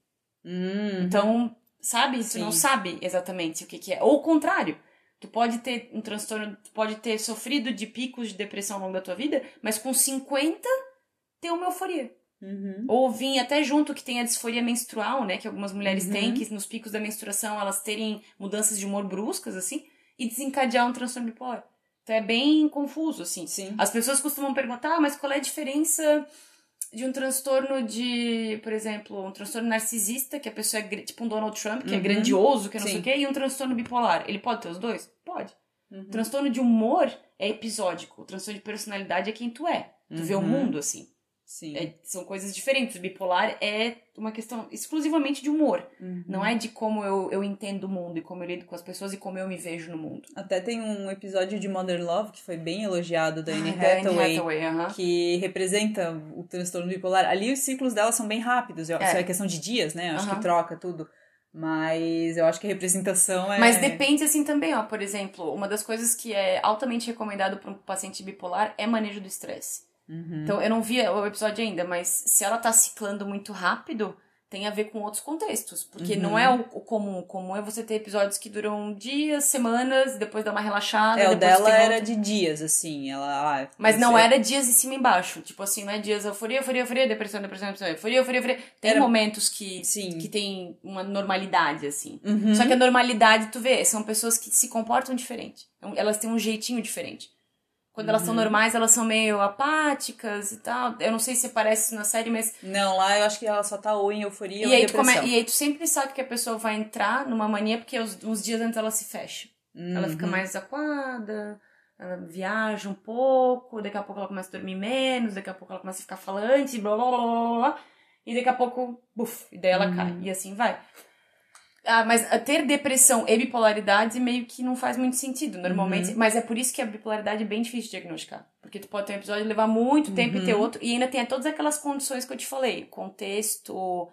Hum, Então, sabe? Tu Sim. não sabe exatamente o que, que é. Ou o contrário. Tu pode ter um transtorno, tu pode ter sofrido de picos de depressão ao longo da tua vida, mas com 50 ter uma euforia. uhum. Ou vir até junto que tem a disforia menstrual, né? Que algumas mulheres Uhum. têm, que nos picos da menstruação elas terem mudanças de humor bruscas, assim, e desencadear um transtorno bipolar. Então é bem confuso, assim. Sim. As pessoas costumam perguntar, ah, mas qual é a diferença de um transtorno de, por exemplo, um transtorno narcisista, que a pessoa é tipo um Donald Trump, que é Uhum. grandioso, que não sei Sim. o quê, e um transtorno bipolar. Ele pode ter os dois? Pode. Uhum. O transtorno de humor é episódico. O transtorno de personalidade é quem tu é. Tu vê o Uhum. mundo assim. Sim. É, são coisas diferentes. O bipolar é uma questão exclusivamente de humor. Uhum. Não é de como eu, eu entendo o mundo e como eu lido com as pessoas e como eu me vejo no mundo. Até tem um episódio de Modern Love que foi bem elogiado da Anne Ah, Anne Hathaway, Hathaway, aham. que representa o transtorno bipolar. Ali os ciclos dela são bem rápidos, eu- É. isso é questão de dias, né? Acho Aham. que troca tudo. Mas eu acho que a representação é. Mas depende assim também, ó. Por exemplo, uma das coisas que é altamente recomendado para um paciente bipolar é manejo do estresse. Uhum. Então, eu não vi o episódio ainda, mas se ela tá ciclando muito rápido, tem a ver com outros contextos. Porque Uhum. não é o, o comum. O comum é você ter episódios que duram dias, semanas, depois dá uma relaxada. É, o dela era outro. de dias, assim. Ela. ah, Mas não sei. era dias em cima e embaixo. Tipo assim, não é dias euforia, euforia, euforia, depressão, depressão, depressão, euforia, euforia, euforia. Tem Era- momentos que, Sim. que tem uma normalidade, assim. Uhum. Só que a normalidade, tu vê, são pessoas que se comportam diferente. Então, Elas têm um jeitinho diferente. Quando elas são Uhum. normais, elas são meio apáticas e tal. Eu não sei se aparece isso na série, mas. Não, lá eu acho que ela só tá ou em euforia ou E em aí, come... depressão. e aí tu sempre sabe que a pessoa vai entrar numa mania porque os, uns dias antes ela se fecha. Ela fica Uhum. mais aquada, ela viaja um pouco, daqui a pouco ela começa a dormir menos, daqui a pouco ela começa a ficar falante, blá blá blá blá, blá e daqui a pouco, buf, e daí ela Uhum. cai. E assim vai. Ah, mas a ter depressão e bipolaridade meio que não faz muito sentido, normalmente. Uhum. Mas é por isso que a bipolaridade é bem difícil de diagnosticar. Porque tu pode ter um episódio levar muito tempo e ter Uhum. outro. E ainda tem todas aquelas condições que eu te falei. Contexto,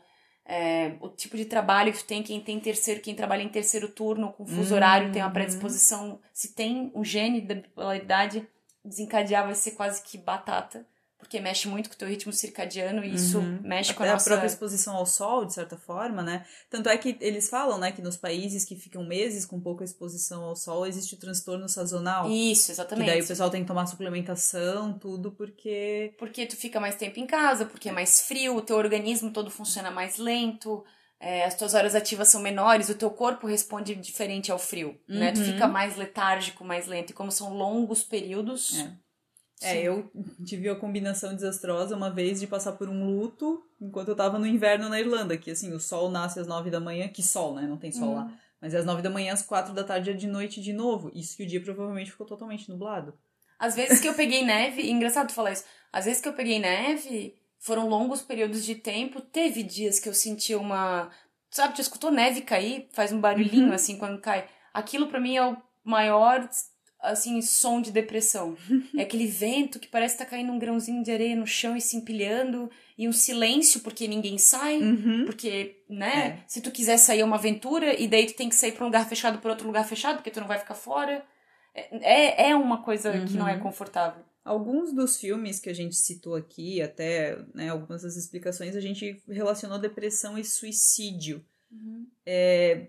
é, o tipo de trabalho que tu tem, quem tem terceiro, quem trabalha em terceiro turno, com fuso Uhum. horário, tem uma predisposição. Se tem um gene da bipolaridade, desencadear vai ser quase que batata. Porque mexe muito com o teu ritmo circadiano e isso Uhum. mexe com Até a a nossa... própria exposição ao sol, de certa forma, né? Tanto é que eles falam, né, que nos países que ficam meses com pouca exposição ao sol, existe o transtorno sazonal. Isso, Que exatamente. daí o pessoal tem que tomar suplementação, tudo, porque. Porque tu fica mais tempo em casa, porque é mais frio, o teu organismo todo funciona mais lento, é, as tuas horas ativas são menores, o teu corpo responde diferente ao frio, né? Tu Uhum. fica mais letárgico, mais lento. E como são longos períodos... É. É, eu tive a combinação desastrosa uma vez de passar por um luto enquanto eu tava no inverno na Irlanda, que assim, o sol nasce às nove da manhã, que sol, né? Não tem sol Uhum. lá. Mas é às nove da manhã, às quatro da tarde é de noite de novo. Isso que o dia provavelmente ficou totalmente nublado. Às vezes que eu peguei neve, e engraçado tu falar isso, às vezes que eu peguei neve, foram longos períodos de tempo, teve dias que eu senti uma... Sabe, tu escutou neve cair? Faz um barulhinho, Uhum. assim, quando cai. Aquilo pra mim é o maior, assim, som de depressão. É aquele vento que parece que tá caindo um grãozinho de areia no chão e se empilhando, e um silêncio porque ninguém sai, Uhum. porque, né, se tu quiser sair é uma aventura, e daí tu tem que sair pra um lugar fechado por outro lugar fechado, porque tu não vai ficar fora. É, é uma coisa que não é Uhum. confortável. Alguns dos filmes que a gente citou aqui, até né, algumas das explicações, a gente relacionou depressão e suicídio. É,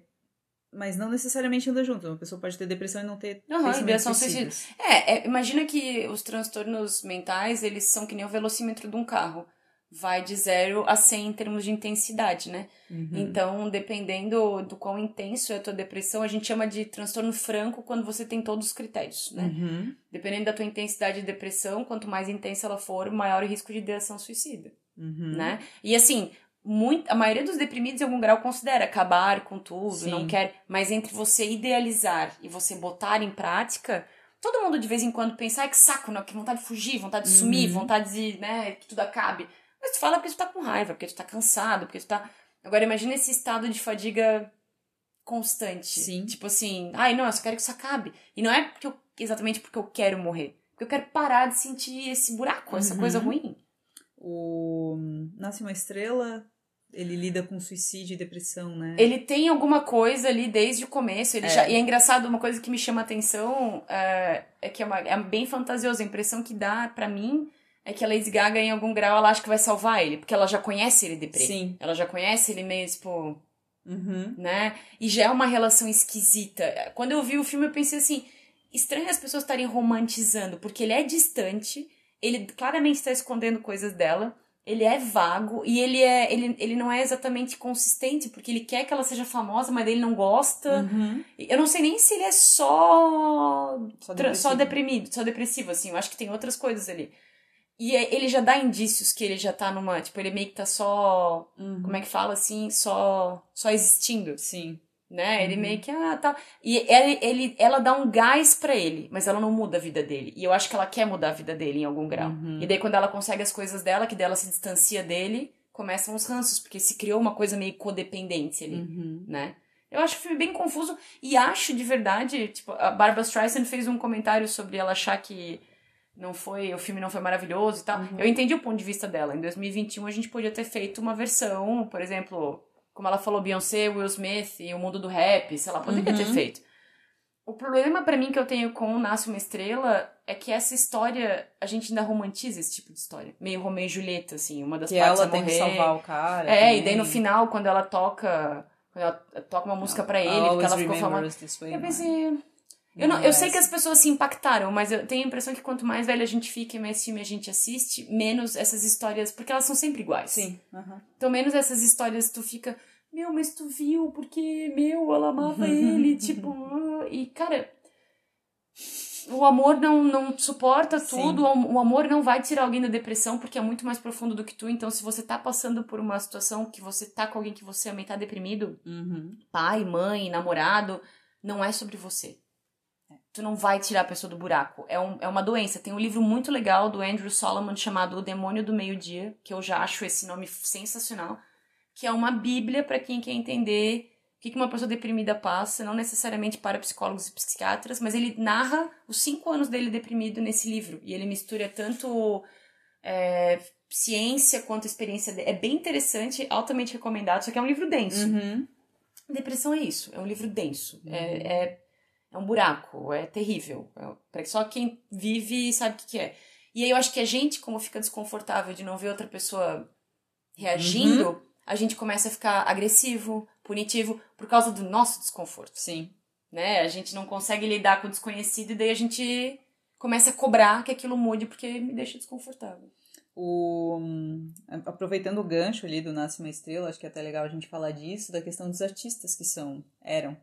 mas não necessariamente anda junto. Uma pessoa pode ter depressão e não ter Aham, pensamentos suicidas. É, é, imagina que os transtornos mentais, eles são que nem o velocímetro de um carro. Vai de 0 a 100 em termos de intensidade, né? Uhum. Então, dependendo do quão intenso é a tua depressão, a gente chama de transtorno franco quando você tem todos os critérios, né? Uhum. Dependendo da tua intensidade de depressão, quanto mais intensa ela for, maior o risco de ideação suicida, Uhum. né? E assim, muito, a maioria dos deprimidos em algum grau considera acabar com tudo, Sim. não quer, mas entre você idealizar e você botar em prática, todo mundo de vez em quando pensa, ai que saco, não, que vontade de fugir, vontade de sumir, Uhum. vontade de, né, que tudo acabe. Mas tu fala porque tu tá com raiva, porque tu tá cansado, porque tu tá. Agora imagina esse estado de fadiga constante. Sim. Tipo assim, ai não, eu só quero que isso acabe. E não é porque eu, exatamente porque eu quero morrer. Porque eu quero parar de sentir esse buraco, essa Uhum. coisa ruim. O Nasce uma Estrela, ele lida com suicídio e depressão, né? Ele tem alguma coisa ali desde o começo. Ele É. já, e é engraçado, uma coisa que me chama a atenção é, é que é, uma- é bem fantasioso. A impressão que dá pra mim é que a Lady Gaga, em algum grau, ela acha que vai salvar ele. Porque ela já conhece ele deprê. Sim. Ela já conhece ele meio, tipo, Uhum. né? E já é uma relação esquisita. Quando eu vi o filme, eu pensei assim: estranho as pessoas estarem romantizando, porque ele é distante, ele claramente está escondendo coisas dela. Ele é vago e ele é ele, ele não é exatamente consistente, porque ele quer que ela seja famosa, mas ele não gosta. Uhum. Eu não sei nem se ele é só Só só deprimido, só depressivo, assim. Eu acho que tem outras coisas ali. E é- ele já dá indícios que ele já tá numa. Tipo, ele meio que tá só. Uhum. Como é que fala assim? Só. Só existindo. Sim. Né? Ele meio que, ah, tá. E ele, ele, ela dá um gás para ele, mas ela não muda a vida dele. E eu acho que ela quer mudar a vida dele em algum grau. Uhum. E daí, quando ela consegue as coisas dela, que dela se distancia dele, começam os ranços, porque se criou uma coisa meio codependente ali, Uhum. né? Eu acho o filme bem confuso e acho de verdade, tipo, a Barbara Streisand fez um comentário sobre ela achar que não foi, o filme não foi maravilhoso e tal. Uhum. Eu entendi o ponto de vista dela. Em 2021 a gente podia ter feito uma versão, por exemplo, como ela falou, Beyoncé, Will Smith e o mundo do rap, sei lá, poderia ter Uhum. feito. O problema pra mim que eu tenho com Nasce uma Estrela é que essa história, a gente ainda romantiza esse tipo de história. Meio Romeu e Julieta, assim, uma das Que partes ela a tem que salvar o cara. É, também. e daí no final, quando ela toca. Quando ela toca uma música pra ele, porque ela ficou famosa. Eu não é? pensei. Eu, Não eu sei que as pessoas se impactaram, mas eu tenho a impressão que quanto mais velha a gente fica e mais filme a gente assiste, menos essas histórias. Porque elas são sempre iguais. Sim. aham. Então, menos essas histórias tu fica. Meu, mas tu viu, porque, meu, ela amava ele, tipo. ah", E, cara. O amor não, não suporta Sim. tudo, o o amor não vai tirar alguém da depressão porque é muito mais profundo do que tu. Então, se você tá passando por uma situação que você tá com alguém que você ama e tá deprimido, Uhum. pai, mãe, namorado, não é sobre você. Tu não vai tirar a pessoa do buraco. É, um, é uma doença. Tem um livro muito legal do Andrew Solomon chamado O Demônio do Meio-Dia, que eu já acho esse nome sensacional, que é uma bíblia para quem quer entender o que uma pessoa deprimida passa, não necessariamente para psicólogos e psiquiatras, mas ele narra os cinco anos dele deprimido nesse livro. E ele mistura tanto é, ciência quanto experiência. É bem interessante, altamente recomendado, só que é um livro denso. Uhum. Depressão é isso, é um livro denso. É, é, é um buraco, é terrível. É, só quem vive sabe o que, que é. E aí eu acho que a gente, como fica desconfortável de não ver outra pessoa reagindo, a gente começa a ficar agressivo, punitivo, por causa do nosso desconforto. Sim. Né? A gente não consegue lidar com o desconhecido e daí a gente começa a cobrar que aquilo mude porque me deixa desconfortável. O, hum, aproveitando o gancho ali do Nasce uma Estrela, acho que é até legal a gente falar disso, da questão dos artistas que são, eram,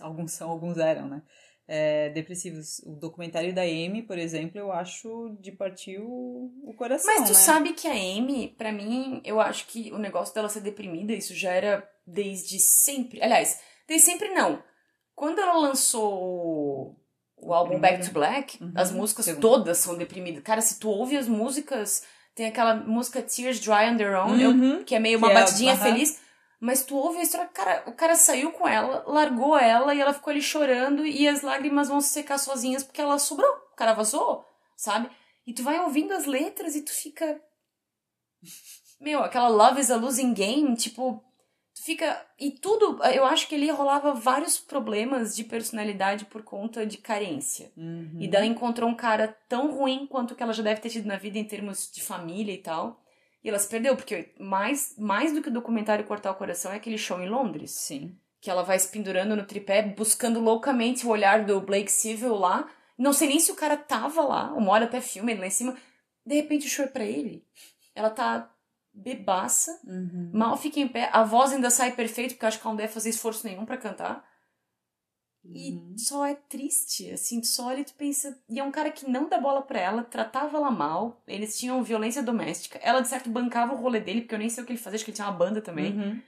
alguns são, alguns eram, né? É, depressivos. O documentário da Amy, por exemplo, eu acho de partir o, o coração. Mas tu né? sabe que a Amy, pra mim, eu acho que o negócio dela ser deprimida, isso já era desde sempre. Aliás, desde sempre não. Quando ela lançou o- álbum Back to Black, Uhum. as músicas Segundo. todas são deprimidas. Cara, se tu ouve as músicas, tem aquela música Tears Dry on Their Own, eu- Uhum. que é meio uma Que é, batidinha aham. feliz. Mas tu ouve a história, cara, o cara saiu com ela, largou ela e ela ficou ali chorando e as lágrimas vão se secar sozinhas porque ela sobrou, o cara vazou, sabe? E tu vai ouvindo as letras e tu fica. Meu, aquela Love is a Losing Game, tipo. Tu fica. E tudo. Eu acho que ali rolava vários problemas de personalidade por conta de carência. Uhum. E daí encontrou um cara tão ruim quanto que ela já deve ter tido na vida em termos de família e tal. E ela se perdeu, porque mais, mais do que o documentário Cortar o Coração é aquele show em Londres. Sim. Que ela vai se pendurando no tripé, buscando loucamente o olhar do Blake Civil lá. Não sei nem se o cara tava lá, uma hora até filme ele lá em cima. De repente o show é pra ele. Ela tá bebaça, Uhum. mal fica em pé. A voz ainda sai perfeito, porque eu acho que ela não deve fazer esforço nenhum pra cantar. E Uhum. só é triste, assim, só olha e tu pensa. E é um cara que não dá bola pra ela, tratava ela mal, eles tinham violência doméstica. Ela, de certo, bancava o rolê dele, porque eu nem sei o que ele fazia, acho que ele tinha uma banda também. Uhum.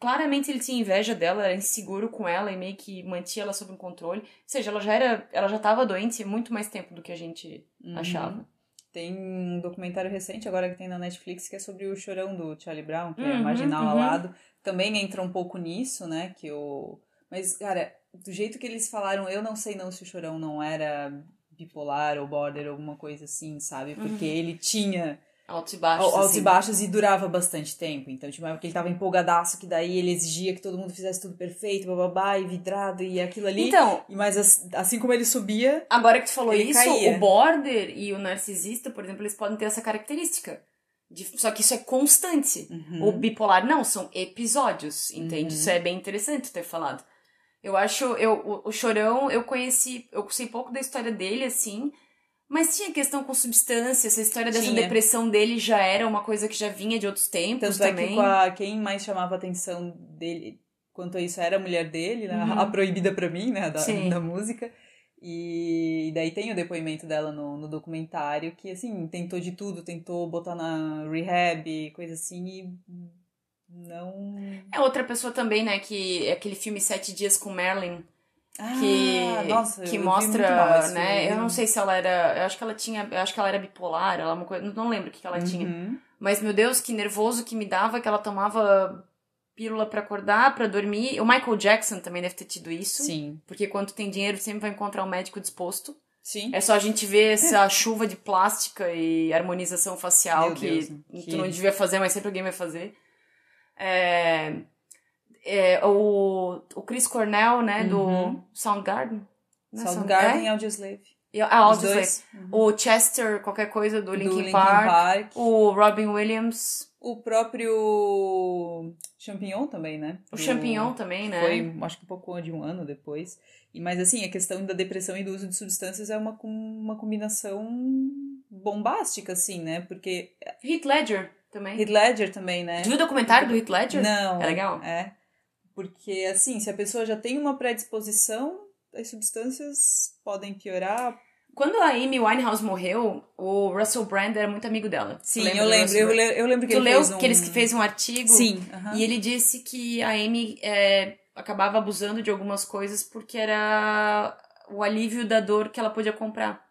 Claramente ele tinha inveja dela, era inseguro com ela e meio que mantinha ela sob um controle. Ou seja, ela já era. Ela já tava doente muito mais tempo do que a gente Uhum. achava. Tem um documentário recente agora que tem na Netflix que é sobre o chorão do Charlie Brown, que é Uhum, marginal uhum. alado. Também entra um pouco nisso, né? Que o... Mas, cara, do jeito que eles falaram, eu não sei não se o chorão não era bipolar ou border, alguma coisa assim, sabe? Porque ele tinha Altos e baixos. altos assim. e baixos e durava bastante tempo. Então, tipo, porque ele tava empolgadaço, que daí ele exigia que todo mundo fizesse tudo perfeito, bababá, e vidrado, e aquilo ali. Então, E mas as- assim como ele subia, Agora que tu falou isso, caía. o border e o narcisista, por exemplo, eles podem ter essa característica. De- só que isso é constante. Uhum. O bipolar não, são episódios, entende? Isso é bem interessante ter falado. Eu acho, eu, o, o Chorão, eu conheci, eu sei pouco da história dele, assim, mas tinha questão com substância, essa história dessa Tinha. depressão dele já era uma coisa que já vinha de outros tempos Tanto é também. que com a- quem mais chamava a atenção dele quanto a isso era a mulher dele, né? Uhum. a proibida pra mim, né, da, Sim. da música. E daí tem o depoimento dela no, no documentário que, assim, tentou de tudo, tentou botar na rehab, coisa assim, e não. É outra pessoa também, né? Que é aquele filme Sete Dias com Marilyn. Ah, Que, nossa, que mostra, esse né? Eu não sei se ela era. Eu acho que ela tinha. Eu acho que ela era bipolar, ela uma coisa. Não lembro o que que ela tinha. Uhum. Mas, meu Deus, que nervoso que me dava que ela tomava pílula pra acordar, pra dormir. O Michael Jackson também deve ter tido isso. Sim. Porque quando tem dinheiro, sempre vai encontrar um médico disposto. Sim. É só a gente ver essa chuva de plástica e harmonização facial Meu que, Deus, tu que- não devia fazer, mas sempre alguém vai fazer. É, é, o, o Chris Cornell, né, do Uhum. Soundgarden. Não é Soundgarden é? e Audioslave. Ah, Os Audioslave. dois. O Chester, qualquer coisa, do Do Linkin, Linkin Park. Park. O Robin Williams. O próprio Champignon também, né? O Do- Champignon também, né? Foi, acho que um pouco de um ano depois. E, mas assim, a questão da depressão e do uso de substâncias é uma, uma combinação bombástica, assim, né? Porque Heath Ledger também. Heath Ledger também, né? Tu viu o documentário do Heath Ledger? Não. É legal? É. Porque, assim, se a pessoa já tem uma predisposição, as substâncias podem piorar. Quando a Amy Winehouse morreu, o Russell Brand era muito amigo dela. Sim, eu lembro. Eu, le- eu lembro que Tu ele leu fez um... que ele fez um artigo? Sim. aham. E ele disse que a Amy é, acabava abusando de algumas coisas porque era o alívio da dor que ela podia comprar.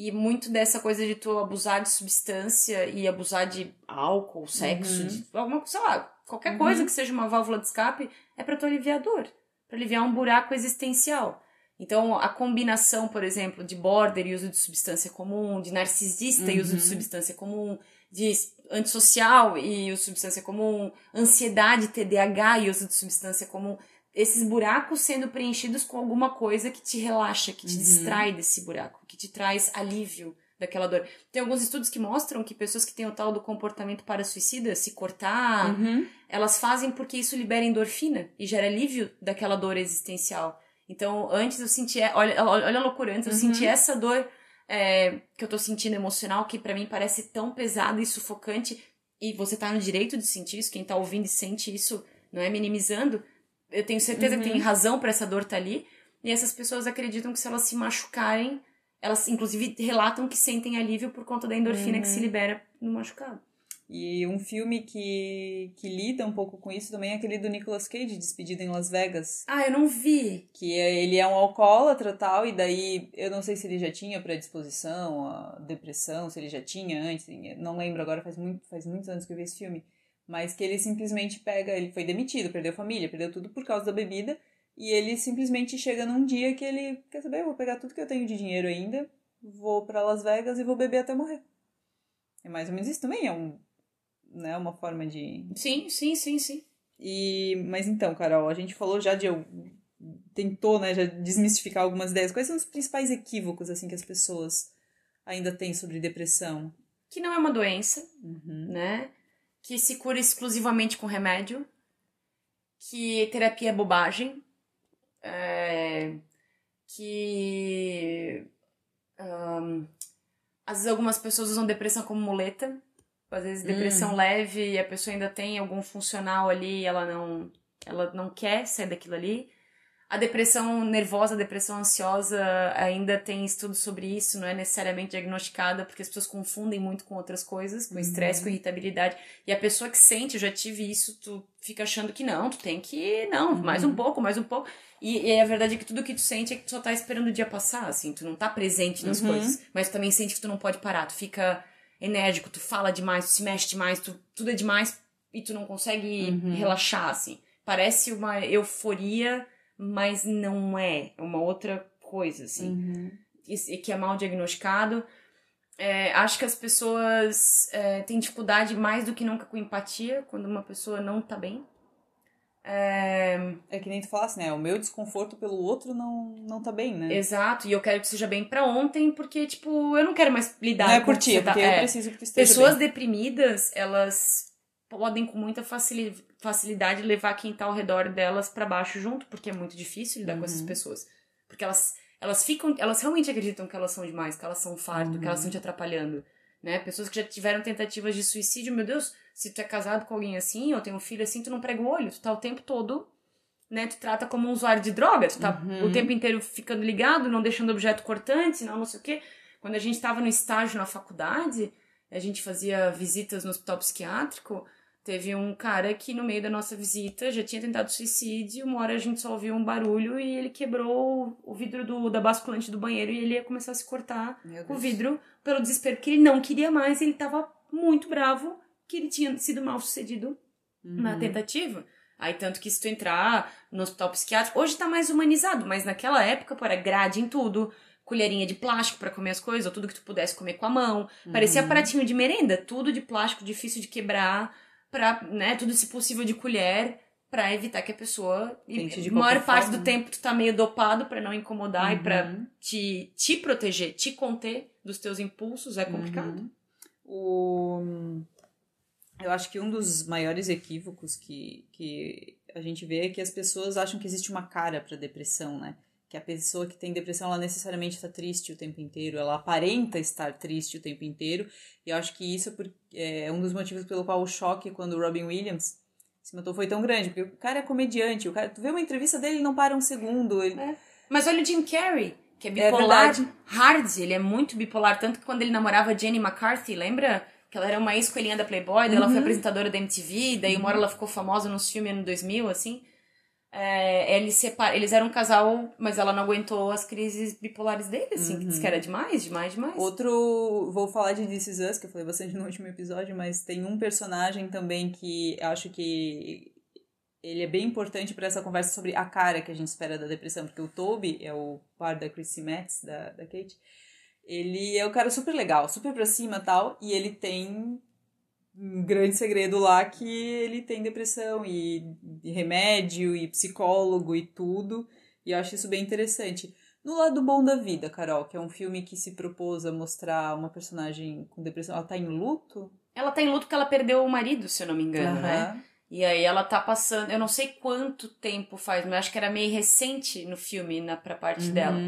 E muito dessa coisa de tu abusar de substância e abusar de álcool, sexo, Uhum. de alguma, sei lá, qualquer Uhum. coisa que seja uma válvula de escape, é pra tu aliviar a dor, pra aliviar um buraco existencial. Então, a combinação, por exemplo, de border e uso de substância comum, de narcisista e uso de Uhum. substância comum, de antissocial e uso de substância comum, ansiedade, TDAH e uso de substância comum, esses buracos sendo preenchidos com alguma coisa que te relaxa, que te Uhum. distrai desse buraco, que te traz alívio daquela dor. Tem alguns estudos que mostram que pessoas que têm o tal do comportamento para suicida, se cortar, Uhum. elas fazem porque isso libera endorfina e gera alívio daquela dor existencial. Então, antes eu senti, olha, olha a loucura, antes eu Uhum. senti essa dor é, que eu tô sentindo emocional, que pra mim parece tão pesada e sufocante, e você tá no direito de sentir isso, quem tá ouvindo e sente isso, não é minimizando. Eu tenho certeza Uhum. que tem razão pra essa dor tá ali, e essas pessoas acreditam que se elas se machucarem, elas inclusive relatam que sentem alívio por conta da endorfina que se Uhum. libera no machucado. E um filme que, que lida um pouco com isso também é aquele do Nicolas Cage, Despedido em Las Vegas. Ah, eu não vi. Que é- ele é um alcoólatra tal, e daí eu não sei se ele já tinha predisposição à depressão, se ele já tinha antes, não lembro agora, faz, muito, faz muitos anos que eu vi esse filme. Mas que ele simplesmente pega, ele foi demitido, perdeu família, perdeu tudo por causa da bebida, e ele simplesmente chega num dia que ele quer saber, eu vou pegar tudo que eu tenho de dinheiro ainda, vou pra Las Vegas e vou beber até morrer. É mais ou menos isso também, é um, né, uma forma de, Sim, sim, sim, sim. e, mas então, Carol, a gente falou já de. Tentou, né, já desmistificar algumas ideias. Quais são os principais equívocos, assim, que as pessoas ainda têm sobre depressão? Que não é uma doença, Uhum. né? Que se cura exclusivamente com remédio. Que terapia é bobagem. é, que. ahn, às vezes algumas pessoas usam depressão como muleta. Às vezes depressão leve e a pessoa ainda tem algum funcional ali e ela não, ela não quer sair daquilo ali. A depressão nervosa, a depressão ansiosa, ainda tem estudos sobre isso, não é necessariamente diagnosticada, porque as pessoas confundem muito com outras coisas, com estresse, com irritabilidade. E a pessoa que sente, eu já tive isso, tu fica achando que não, tu tem que, não, mais um pouco, mais um pouco. E, e a verdade é que tudo que tu sente é que tu só tá esperando o dia passar, assim, tu não tá presente nas Uhum. coisas, mas tu também sente que tu não pode parar, tu fica enérgico, tu fala demais, tu se mexe demais, tu, tudo é demais e tu não consegue Uhum. relaxar, assim. Parece uma euforia, mas não é. É uma outra coisa, assim. Uhum. E, que é mal diagnosticado. É, acho que as pessoas é, têm dificuldade mais do que nunca com empatia quando uma pessoa não tá bem. É, É que nem tu falasse, né? O meu desconforto pelo outro não, não tá bem, né? exato, e eu quero que seja bem pra ontem, porque, tipo, eu não quero mais lidar Não é com por o que ti, é porque tá- eu é. preciso que tu esteja Pessoas bem. deprimidas, elas podem com muita facili- facilidade levar quem tá ao redor delas pra baixo junto, porque é muito difícil lidar com essas Uhum. pessoas. Porque elas, elas ficam, elas realmente acreditam que elas são demais, que elas são fardo, que elas Uhum. estão te atrapalhando, né? Pessoas que já tiveram tentativas de suicídio, meu Deus, se tu é casado com alguém assim, ou tem um filho assim, tu não prega o olho, tu tá o tempo todo, né? Tu trata como um usuário de droga, tu tá Uhum. o tempo inteiro ficando ligado, não deixando objeto cortante, não, não sei o quê. Quando a gente tava no estágio na faculdade, a gente fazia visitas no hospital psiquiátrico, Teve um cara que no meio da nossa visita já tinha tentado suicídio, uma hora a gente só ouviu um barulho e ele quebrou o vidro do, da basculante do banheiro e ele ia começar a se cortar o vidro pelo desespero, que ele não queria mais, ele tava muito bravo que ele tinha sido mal sucedido uhum. na tentativa. Aí, tanto que se tu entrar no hospital psiquiátrico, hoje tá mais humanizado, mas naquela época, pô, era grade em tudo, colherinha de plástico para comer as coisas, ou tudo que tu pudesse comer com a mão. Uhum. Parecia pratinho de merenda, tudo de plástico, difícil de quebrar para, né, tudo se possível de colher para evitar que a pessoa a maior parte forma. do tempo tu tá meio dopado para não incomodar uhum. e para te te proteger, te conter dos teus impulsos é complicado. Uhum. O eu acho que um dos maiores equívocos que, que a gente vê é que as pessoas acham que existe uma cara para depressão, né? Que a pessoa que tem depressão, ela necessariamente está triste o tempo inteiro, ela aparenta estar triste o tempo inteiro, e eu acho que isso é, é um dos motivos pelo qual o choque quando o Robin Williams se matou foi tão grande, porque o cara é comediante, o cara, tu vê uma entrevista dele e não para um segundo. Ele... É. Mas olha o Jim Carrey, que é, é bipolar é hard, ele é muito bipolar, tanto que quando ele namorava Jenny McCarthy, lembra? Que ela era uma ex-coelhinha da Playboy, daí uhum. ela foi uhum. apresentadora da MTV, daí uma hora ela ficou famosa nos filmes no 2000, assim. É, eles, separ... eles eram um casal, mas ela não aguentou as crises bipolares dele, assim, uhum. que disse que era demais, demais, demais. Outro, vou falar de This Is Us, que eu falei bastante no último episódio, mas tem um personagem também que acho que ele é bem importante para essa conversa sobre a cara que a gente espera da depressão, porque o Toby é o par da Chrissy Metz, da, da Kate, ele é um cara super legal, super pra cima tal, e ele tem um grande segredo lá que ele tem depressão e, e remédio e psicólogo e tudo. E eu acho isso bem interessante. No lado bom da vida, Carol, que é um filme que se propôs a mostrar uma personagem com depressão, ela tá em luto? Ela tá em luto porque ela perdeu o marido, se eu não me engano, uhum. né? E aí ela tá passando, eu não sei quanto tempo faz, mas acho que era meio recente no filme, na pra parte uhum. dela.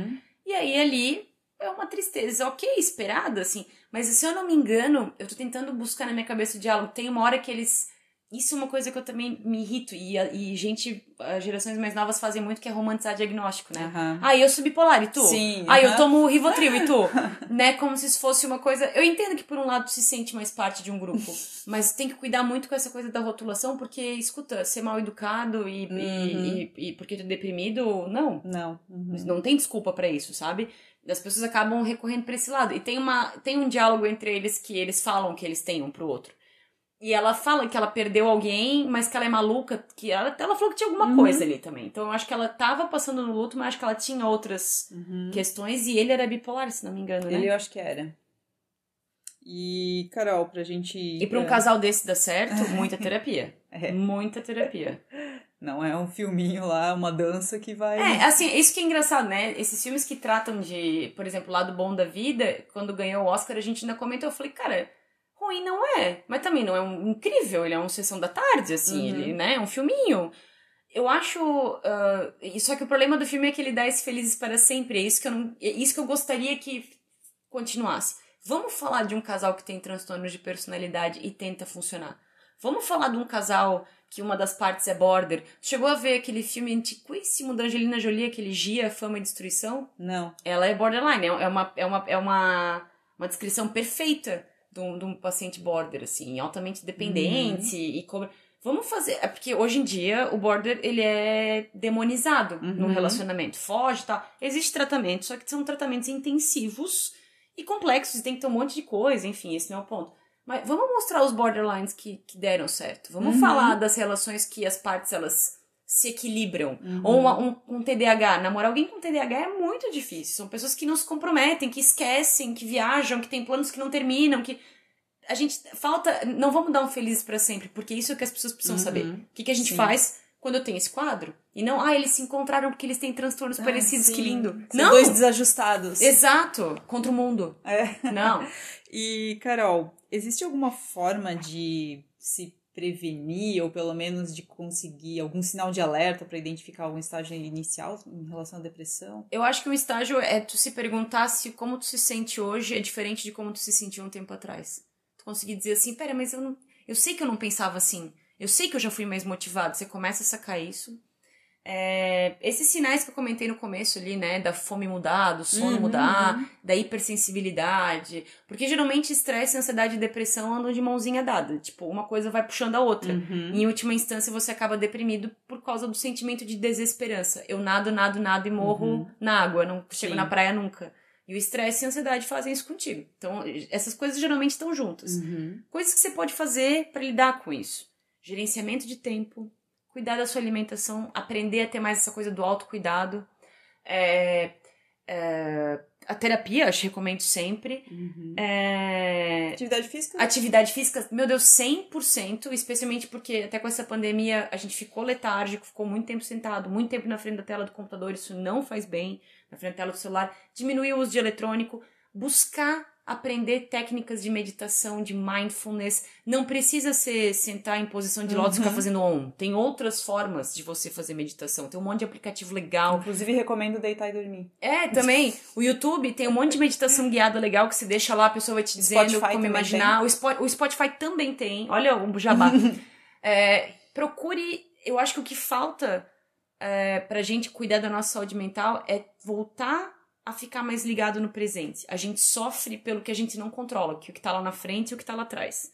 E aí ali é uma tristeza, ok, esperada, assim. Mas se eu não me engano, eu tô tentando buscar na minha cabeça o diálogo. Tem uma hora que eles. Isso é uma coisa que eu também me irrito. E, e gente, as gerações mais novas fazem muito, que é romantizar diagnóstico, né? Uhum. Ah, eu sou bipolar, e tu? Sim. Ah, eu tomo Rivotril, e tu? né? Como se isso fosse uma coisa... Eu entendo que, por um lado, se sente mais parte de um grupo. mas tem que cuidar muito com essa coisa da rotulação, porque, escuta, ser mal educado e, uhum. e, e, e, porque tu é deprimido, não. Não. Uhum. Não tem desculpa para isso, sabe? As pessoas acabam recorrendo para esse lado. E tem, uma, tem um diálogo entre eles que eles falam que eles têm um pro outro. E ela fala que ela perdeu alguém, mas que ela é maluca, que ela, ela falou que tinha alguma uhum. coisa ali também. Então eu acho que ela tava passando no luto, mas acho que ela tinha outras uhum. questões e ele era bipolar, se não me engano, né? Ele eu acho que era. E, Carol, pra gente. E pra um casal desse dar certo, muita terapia. é. Muita terapia. Não é um filminho lá, uma dança que vai. É, assim, isso que é engraçado, né? Esses filmes que tratam de, por exemplo, Lado Bom da Vida, quando ganhou o Oscar, a gente ainda comentou, eu falei, cara, ruim não é. Mas também não é um incrível, ele é uma sessão da tarde, assim, uhum. ele, né? É um filminho. Eu acho. Uh, só que o problema do filme é que ele dá esse Felizes para sempre. É isso que eu, não, é isso que eu gostaria que continuasse. Vamos falar de um casal que tem transtornos de personalidade e tenta funcionar. Vamos falar de um casal que uma das partes é border. Chegou a ver aquele filme antiquíssimo da Angelina Jolie, aquele Gia, Fama e Destruição? Não. Ela é borderline, é uma, é uma, é uma, uma descrição perfeita de um, de um paciente border, assim, altamente dependente uhum. e cobra... Vamos fazer, é porque hoje em dia o border ele é demonizado uhum. no relacionamento, foge e tal. Existe tratamento, só que são tratamentos intensivos e complexos, e tem que ter um monte de coisa, enfim, esse não é o ponto. Mas vamos mostrar os borderlines que, que deram certo. Vamos uhum. falar das relações que as partes elas se equilibram. Uhum. Ou uma, um, um TDAH. Namorar alguém com TDAH é muito difícil. São pessoas que não se comprometem, que esquecem, que viajam, que têm planos que não terminam, que. A gente. Falta. Não vamos dar um feliz para sempre, porque isso é o que as pessoas precisam uhum. saber. O que, que a gente Sim. faz quando eu tenho esse quadro? E não, ah, eles se encontraram porque eles têm transtornos ah, parecidos, sim. que lindo. São não! dois desajustados. Exato! Contra o mundo. É. Não. e, Carol, existe alguma forma de se prevenir ou pelo menos de conseguir algum sinal de alerta para identificar algum estágio inicial em relação à depressão? Eu acho que o estágio é tu se perguntar se como tu se sente hoje é diferente de como tu se sentiu um tempo atrás. Tu conseguir dizer assim, pera, mas eu não, eu sei que eu não pensava assim. Eu sei que eu já fui mais motivado. Você começa a sacar isso. É, esses sinais que eu comentei no começo ali, né, da fome mudar, do sono uhum, mudar, uhum. da hipersensibilidade, porque geralmente estresse, ansiedade e depressão andam de mãozinha dada, tipo, uma coisa vai puxando a outra. Uhum. E em última instância você acaba deprimido por causa do sentimento de desesperança. Eu nado, nado, nado e morro uhum. na água, não chego Sim. na praia nunca. E o estresse e a ansiedade fazem isso contigo. Então, essas coisas geralmente estão juntas. Uhum. Coisas que você pode fazer para lidar com isso. Gerenciamento de tempo, cuidar da sua alimentação, aprender a ter mais essa coisa do autocuidado. É, é, a terapia, acho que recomendo sempre. Uhum. É, atividade física? Atividade física, meu Deus, 100%, especialmente porque até com essa pandemia a gente ficou letárgico, ficou muito tempo sentado, muito tempo na frente da tela do computador, isso não faz bem, na frente da tela do celular. Diminuir o uso de eletrônico, buscar aprender técnicas de meditação, de mindfulness. Não precisa ser sentar em posição de lótus uhum. e ficar fazendo on. Tem outras formas de você fazer meditação. Tem um monte de aplicativo legal. Inclusive, recomendo deitar e dormir. É, também. O YouTube tem um monte de meditação guiada legal que você deixa lá, a pessoa vai te dizendo Spotify como imaginar. O, o, Spotify também tem. Olha o jabá. é, procure. Eu acho que o que falta é, pra gente cuidar da nossa saúde mental é voltar a ficar mais ligado no presente. A gente sofre pelo que a gente não controla, que o que tá lá na frente e o que tá lá atrás.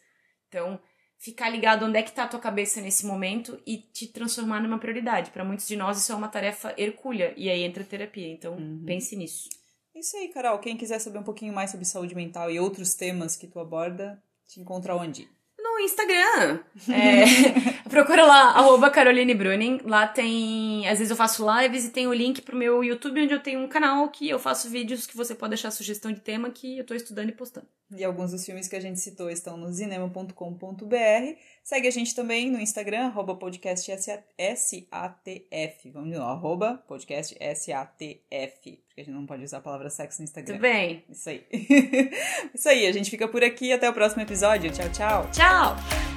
Então, ficar ligado onde é que tá a tua cabeça nesse momento e te transformar numa prioridade. Para muitos de nós isso é uma tarefa hercúlea e aí entra a terapia. Então, uhum. pense nisso. Isso aí, Carol. Quem quiser saber um pouquinho mais sobre saúde mental e outros temas que tu aborda, te encontra onde? Instagram. É, procura lá, arroba Caroline Bruning. Lá tem. Às vezes eu faço lives e tem o link pro meu YouTube, onde eu tenho um canal que eu faço vídeos que você pode deixar sugestão de tema que eu tô estudando e postando. E alguns dos filmes que a gente citou estão no cinema.com.br. Segue a gente também no Instagram, arroba podcast SATF. Vamos de novo, arroba podcast SATF. Porque a gente não pode usar a palavra sexo no Instagram. Tudo bem. Isso aí. Isso aí, a gente fica por aqui. Até o próximo episódio. Tchau, tchau. Tchau!